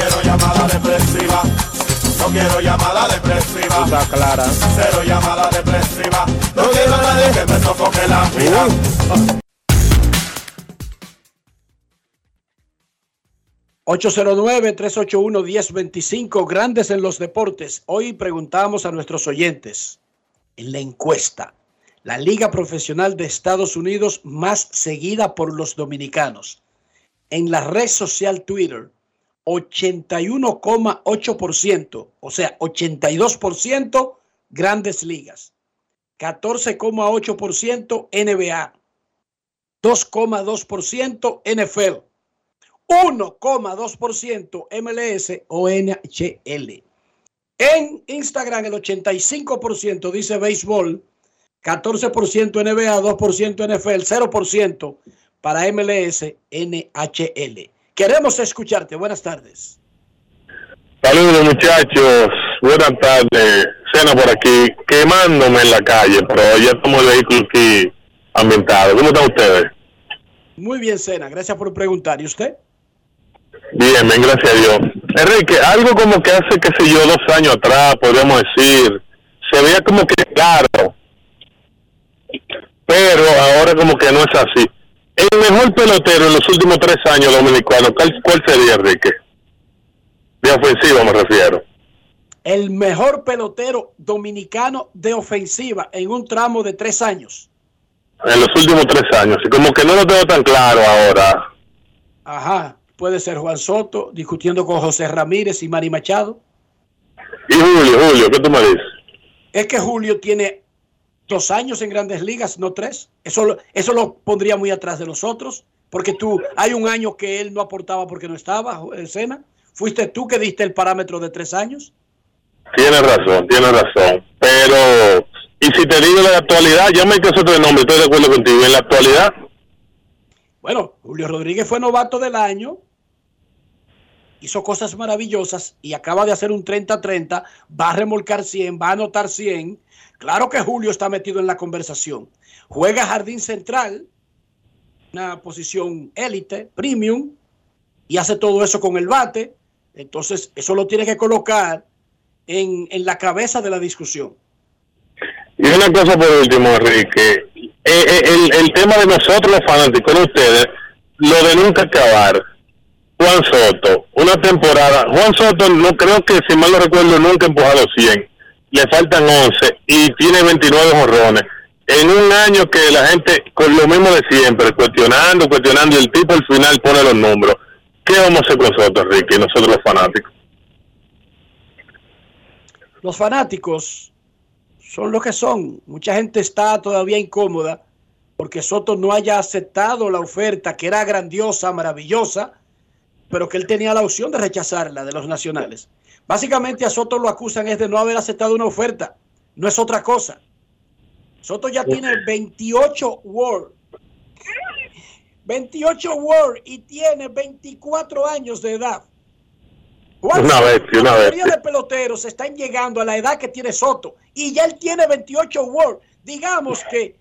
No quiero llamada depresiva. No quiero llamada depresiva. Está clara. Cero llamada depresiva. No quiero a nadie que me sofoque la vida. Uh. 809-381-1025, grandes en los deportes. Hoy preguntamos a nuestros oyentes en la encuesta, la liga profesional de Estados Unidos más seguida por los dominicanos. En la red social Twitter, 81,8%, o sea, 82% grandes ligas, 14,8% NBA, 2,2% NFL. 1,2% MLS o NHL. En Instagram el 85% dice béisbol, 14% NBA, 2% NFL, 0% para MLS, NHL. Queremos escucharte. Buenas tardes. Saludos muchachos, buenas tardes. Cena por aquí, quemándome en la calle, pero ya estamos el vehículo aquí ambientado. ¿Cómo están ustedes? Muy bien, Cena. Gracias por preguntar. ¿Y usted? Bien, bien, gracias a Dios. Enrique, algo como que hace, qué sé yo, dos años atrás, podríamos decir, se veía como que claro, pero ahora como que no es así. El mejor pelotero en los últimos tres años dominicanos, ¿cuál, cuál sería, Enrique? De ofensiva me refiero. El mejor pelotero dominicano de ofensiva en un tramo de tres años. En los últimos tres años, y como que no lo tengo tan claro ahora. Ajá, puede ser Juan Soto discutiendo con José Ramírez y Mari Machado. Y Julio, Julio, ¿qué tú me dices? Es que Julio tiene dos años en grandes ligas, no tres. Eso, lo- eso lo pondría muy atrás de los otros, porque tú, hay un año que él no aportaba porque no estaba, en Sena. ¿Fuiste tú que diste el parámetro de tres años? Tienes razón, tienes razón. Pero, y si te digo la actualidad, ya me hice otro nombre, estoy de acuerdo contigo. En la actualidad, Bueno, Julio Rodríguez fue novato del año, hizo cosas maravillosas y acaba de hacer un 30-30, va a remolcar 100, va a anotar 100. Claro que Julio está metido en la conversación. Juega jardín central, una posición élite, premium, y hace todo eso con el bate. Entonces, eso lo tiene que colocar en, en la cabeza de la discusión. y una cosa por último, Enrique. Eh, eh, el, el tema de nosotros los fanáticos, de ustedes, lo de nunca acabar. Juan Soto, una temporada. Juan Soto, no creo que, si mal no recuerdo, nunca empujado 100. Le faltan 11 y tiene 29 jorrones. En un año que la gente, con lo mismo de siempre, cuestionando, cuestionando, y el tipo al final pone los números. ¿Qué vamos a hacer con nosotros, Enrique, y nosotros los fanáticos? Los fanáticos son lo que son. Mucha gente está todavía incómoda porque Soto no haya aceptado la oferta que era grandiosa, maravillosa, pero que él tenía la opción de rechazarla de los nacionales. Básicamente a Soto lo acusan es de no haber aceptado una oferta, no es otra cosa. Soto ya tiene 28 World. 28 World y tiene 24 años de edad. Una bestia, una la mayoría de peloteros están llegando a la edad que tiene Soto y ya él tiene 28 World. Digamos que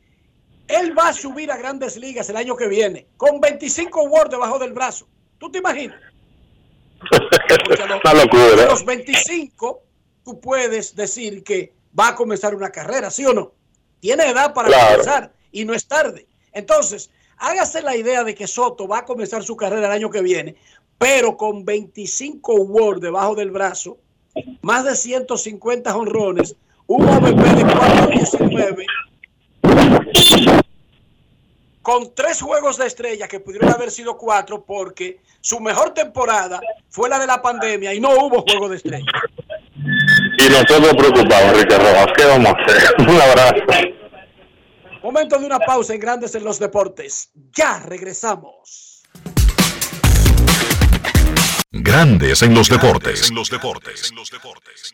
él va a subir a grandes ligas el año que viene con 25 World debajo del brazo. ¿Tú te imaginas? Una locura. A los 25 tú puedes decir que va a comenzar una carrera, ¿sí o no? Tiene edad para Claro. comenzar y no es tarde. Entonces, hágase la idea de que Soto va a comenzar su carrera el año que viene, pero con 25 World debajo del brazo, más de 150 honrones, un OVP de 4.19, con tres juegos de estrella que pudieron haber sido cuatro porque su mejor temporada fue la de la pandemia y no hubo juego de estrella. Y nosotros preocupados, Enrique Rojas. ¿Qué vamos a hacer? Un abrazo. Momento de una pausa en Grandes en los Deportes. Ya regresamos. Grandes en los deportes. En los deportes. En los deportes.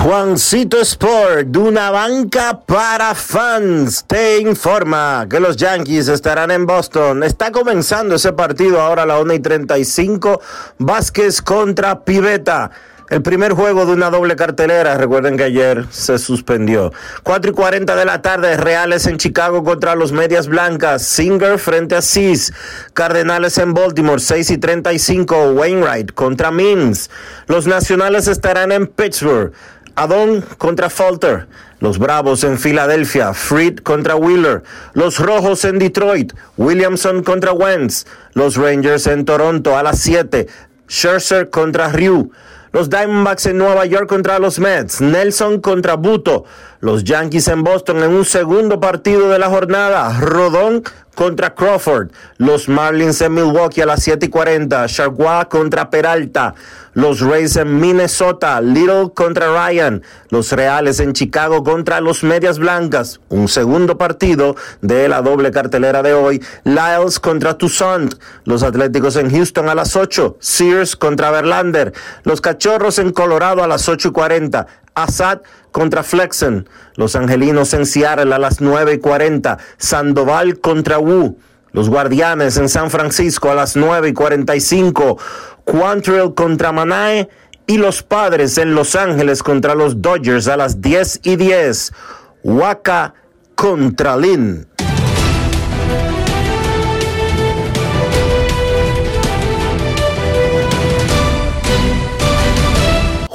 Juancito Sport, de una banca para fans, te informa que los Yankees estarán en Boston. Está comenzando ese partido ahora a la 1 y 35. Vázquez contra Piveta. El primer juego de una doble cartelera, recuerden que ayer se suspendió. 4 y 40 de la tarde, Reales en Chicago contra los Medias Blancas, Singer frente a Cis, Cardenales en Baltimore, 6 y 35, Wainwright contra Mims. Los Nacionales estarán en Pittsburgh, Adon contra Falter. Los Bravos en Filadelfia, Freed contra Wheeler. Los Rojos en Detroit, Williamson contra Wentz. Los Rangers en Toronto a las 7, Scherzer contra Ryu. Los Diamondbacks en Nueva York contra los Mets. Nelson contra Buto. Los Yankees en Boston en un segundo partido de la jornada. Rodón contra Crawford. Los Marlins en Milwaukee a las 7 y 40. Chargois contra Peralta. Los Rays en Minnesota. Little contra Ryan. Los Reales en Chicago contra los Medias Blancas. Un segundo partido de la doble cartelera de hoy. Lyles contra Toussaint. Los Atléticos en Houston a las 8. Sears contra Verlander. Los Cachorros en Colorado a las 8 y 40. Assad contra Flexen. Los Angelinos en Seattle a las 9 y 40. Sandoval contra Wu. Los Guardianes en San Francisco a las 9 y 45. Quantrill contra Manae. Y los Padres en Los Ángeles contra los Dodgers a las 10 y 10. Waka contra Lin.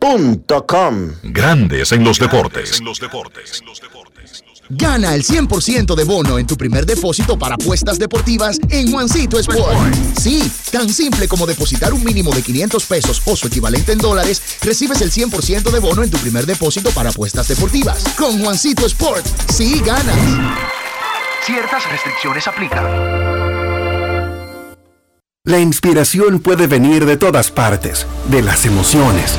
invierterd.com. Grandes en los deportes. Gana el 100% de bono en tu primer depósito para apuestas deportivas en Juancito Sport. Sí, tan simple como depositar un mínimo de 500 pesos o su equivalente en dólares, recibes el 100% de bono en tu primer depósito para apuestas deportivas. Con Juancito Sport, sí ganas. Ciertas restricciones aplican. La inspiración puede venir de todas partes, de las emociones,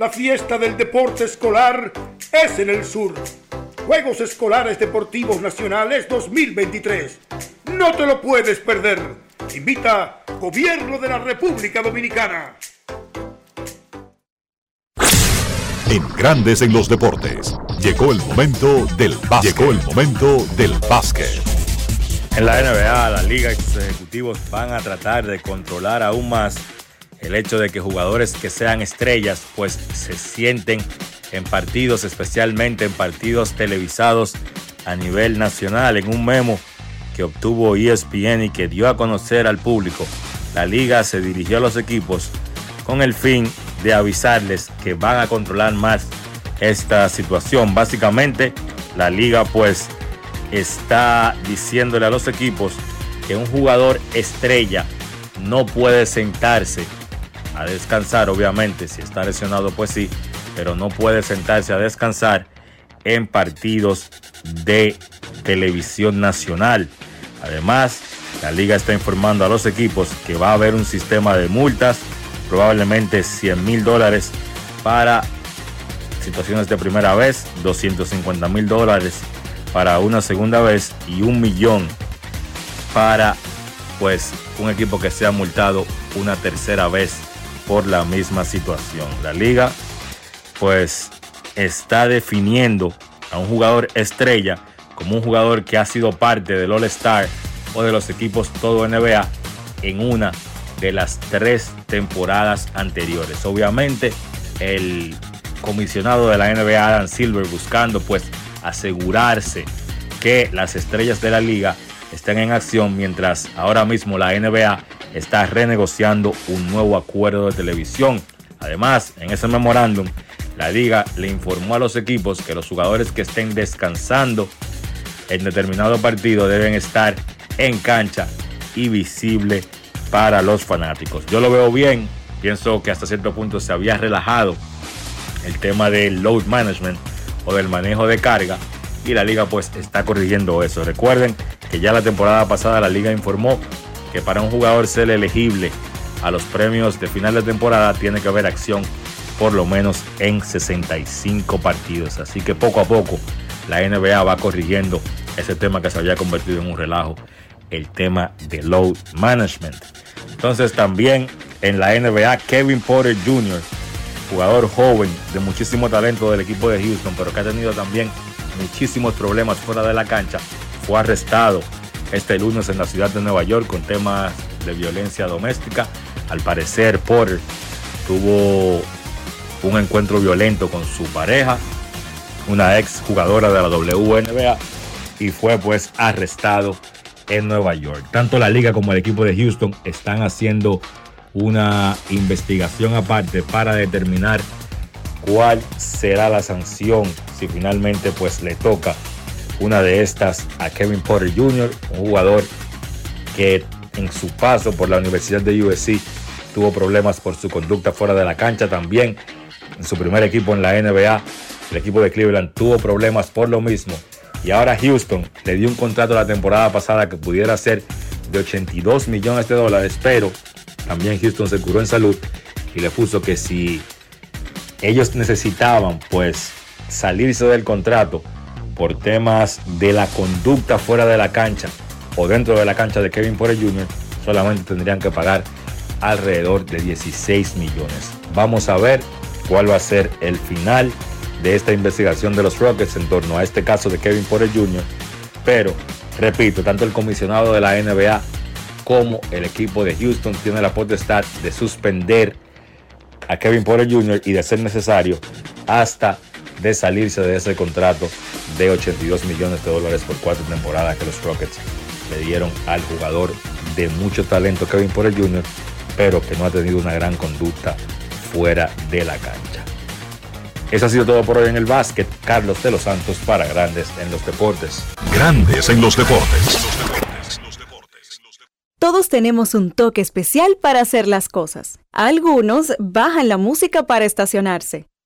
La fiesta del deporte escolar es en el sur. Juegos Escolares Deportivos Nacionales 2023. No te lo puedes perder. Invita Gobierno de la República Dominicana. En Grandes en los deportes. Llegó el momento del básquet. Llegó el momento del básquet. En la NBA, la liga y sus ejecutivos van a tratar de controlar aún más el hecho de que jugadores que sean estrellas pues se sienten en partidos, especialmente en partidos televisados a nivel nacional. En un memo que obtuvo ESPN y que dio a conocer al público, la liga se dirigió a los equipos con el fin de avisarles que van a controlar más esta situación. Básicamente, la liga pues está diciéndole a los equipos que un jugador estrella no puede sentarse a descansar, obviamente, si está lesionado pues sí, pero no puede sentarse a descansar en partidos de televisión nacional. Además, la liga está informando a los equipos que va a haber un sistema de multas, probablemente 100 mil dólares para situaciones de primera vez, 250 mil dólares para una segunda vez y un millón para pues un equipo que sea multado una tercera vez por la misma situación. La liga pues está definiendo a un jugador estrella como un jugador que ha sido parte del All Star o de los equipos todo NBA en una de las tres temporadas anteriores. Obviamente el comisionado de la NBA Adam Silver buscando pues asegurarse que las estrellas de la liga estén en acción mientras ahora mismo la NBA está renegociando un nuevo acuerdo de televisión. Además, en ese memorándum, la liga le informó a los equipos que los jugadores que estén descansando en determinado partido deben estar en cancha y visible para los fanáticos. Yo lo veo bien, pienso que hasta cierto punto se había relajado el tema del load management o del manejo de carga y la liga pues está corrigiendo eso. Recuerden que ya la temporada pasada la liga informó que para un jugador ser elegible a los premios de final de temporada tiene que haber acción por lo menos en 65 partidos. Así que poco a poco la NBA va corrigiendo ese tema que se había convertido en un relajo, el tema de load management. Entonces también en la NBA Kevin Porter Jr., jugador joven de muchísimo talento del equipo de Houston, pero que ha tenido también muchísimos problemas fuera de la cancha, fue arrestado este lunes en la ciudad de Nueva York con temas de violencia doméstica. Al parecer, Porter tuvo un encuentro violento con su pareja, una ex jugadora de la WNBA, y fue pues arrestado en Nueva York. Tanto la liga como el equipo de Houston están haciendo una investigación aparte para determinar cuál será la sanción si finalmente pues le toca una de estas a Kevin Porter Jr., un jugador que en su paso por la Universidad de USC tuvo problemas por su conducta fuera de la cancha también. En su primer equipo en la NBA, el equipo de Cleveland tuvo problemas por lo mismo. Y ahora Houston le dio un contrato la temporada pasada que pudiera ser de 82 millones de dólares, pero también Houston se curó en salud y le puso que si ellos necesitaban pues salirse del contrato por temas de la conducta fuera de la cancha o dentro de la cancha de Kevin Porter Jr., solamente tendrían que pagar alrededor de 16 millones. Vamos a ver cuál va a ser el final de esta investigación de los Rockets en torno a este caso de Kevin Porter Jr. Pero, repito, tanto el comisionado de la NBA como el equipo de Houston tiene la potestad de suspender a Kevin Porter Jr. y de ser necesario hasta de salirse de ese contrato de 82 millones de dólares por cuatro temporadas que los Rockets le dieron al jugador de mucho talento Kevin Porter Jr., pero que no ha tenido una gran conducta fuera de la cancha. Eso ha sido todo por hoy en el básquet. Carlos de los Santos para Grandes en los Deportes. Grandes en los Deportes. Todos tenemos un toque especial para hacer las cosas. Algunos bajan la música para estacionarse.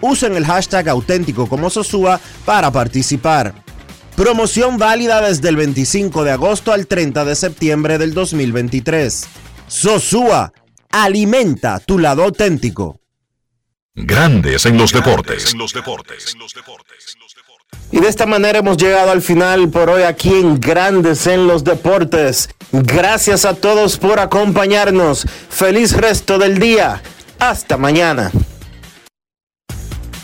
Usen el hashtag auténtico como Sosúa para participar. Promoción válida desde el 25 de agosto al 30 de septiembre del 2023. Sosúa, alimenta tu lado auténtico. Grandes en los deportes. Y de esta manera hemos llegado al final por hoy aquí en Grandes en los Deportes. Gracias a todos por acompañarnos. Feliz resto del día. Hasta mañana.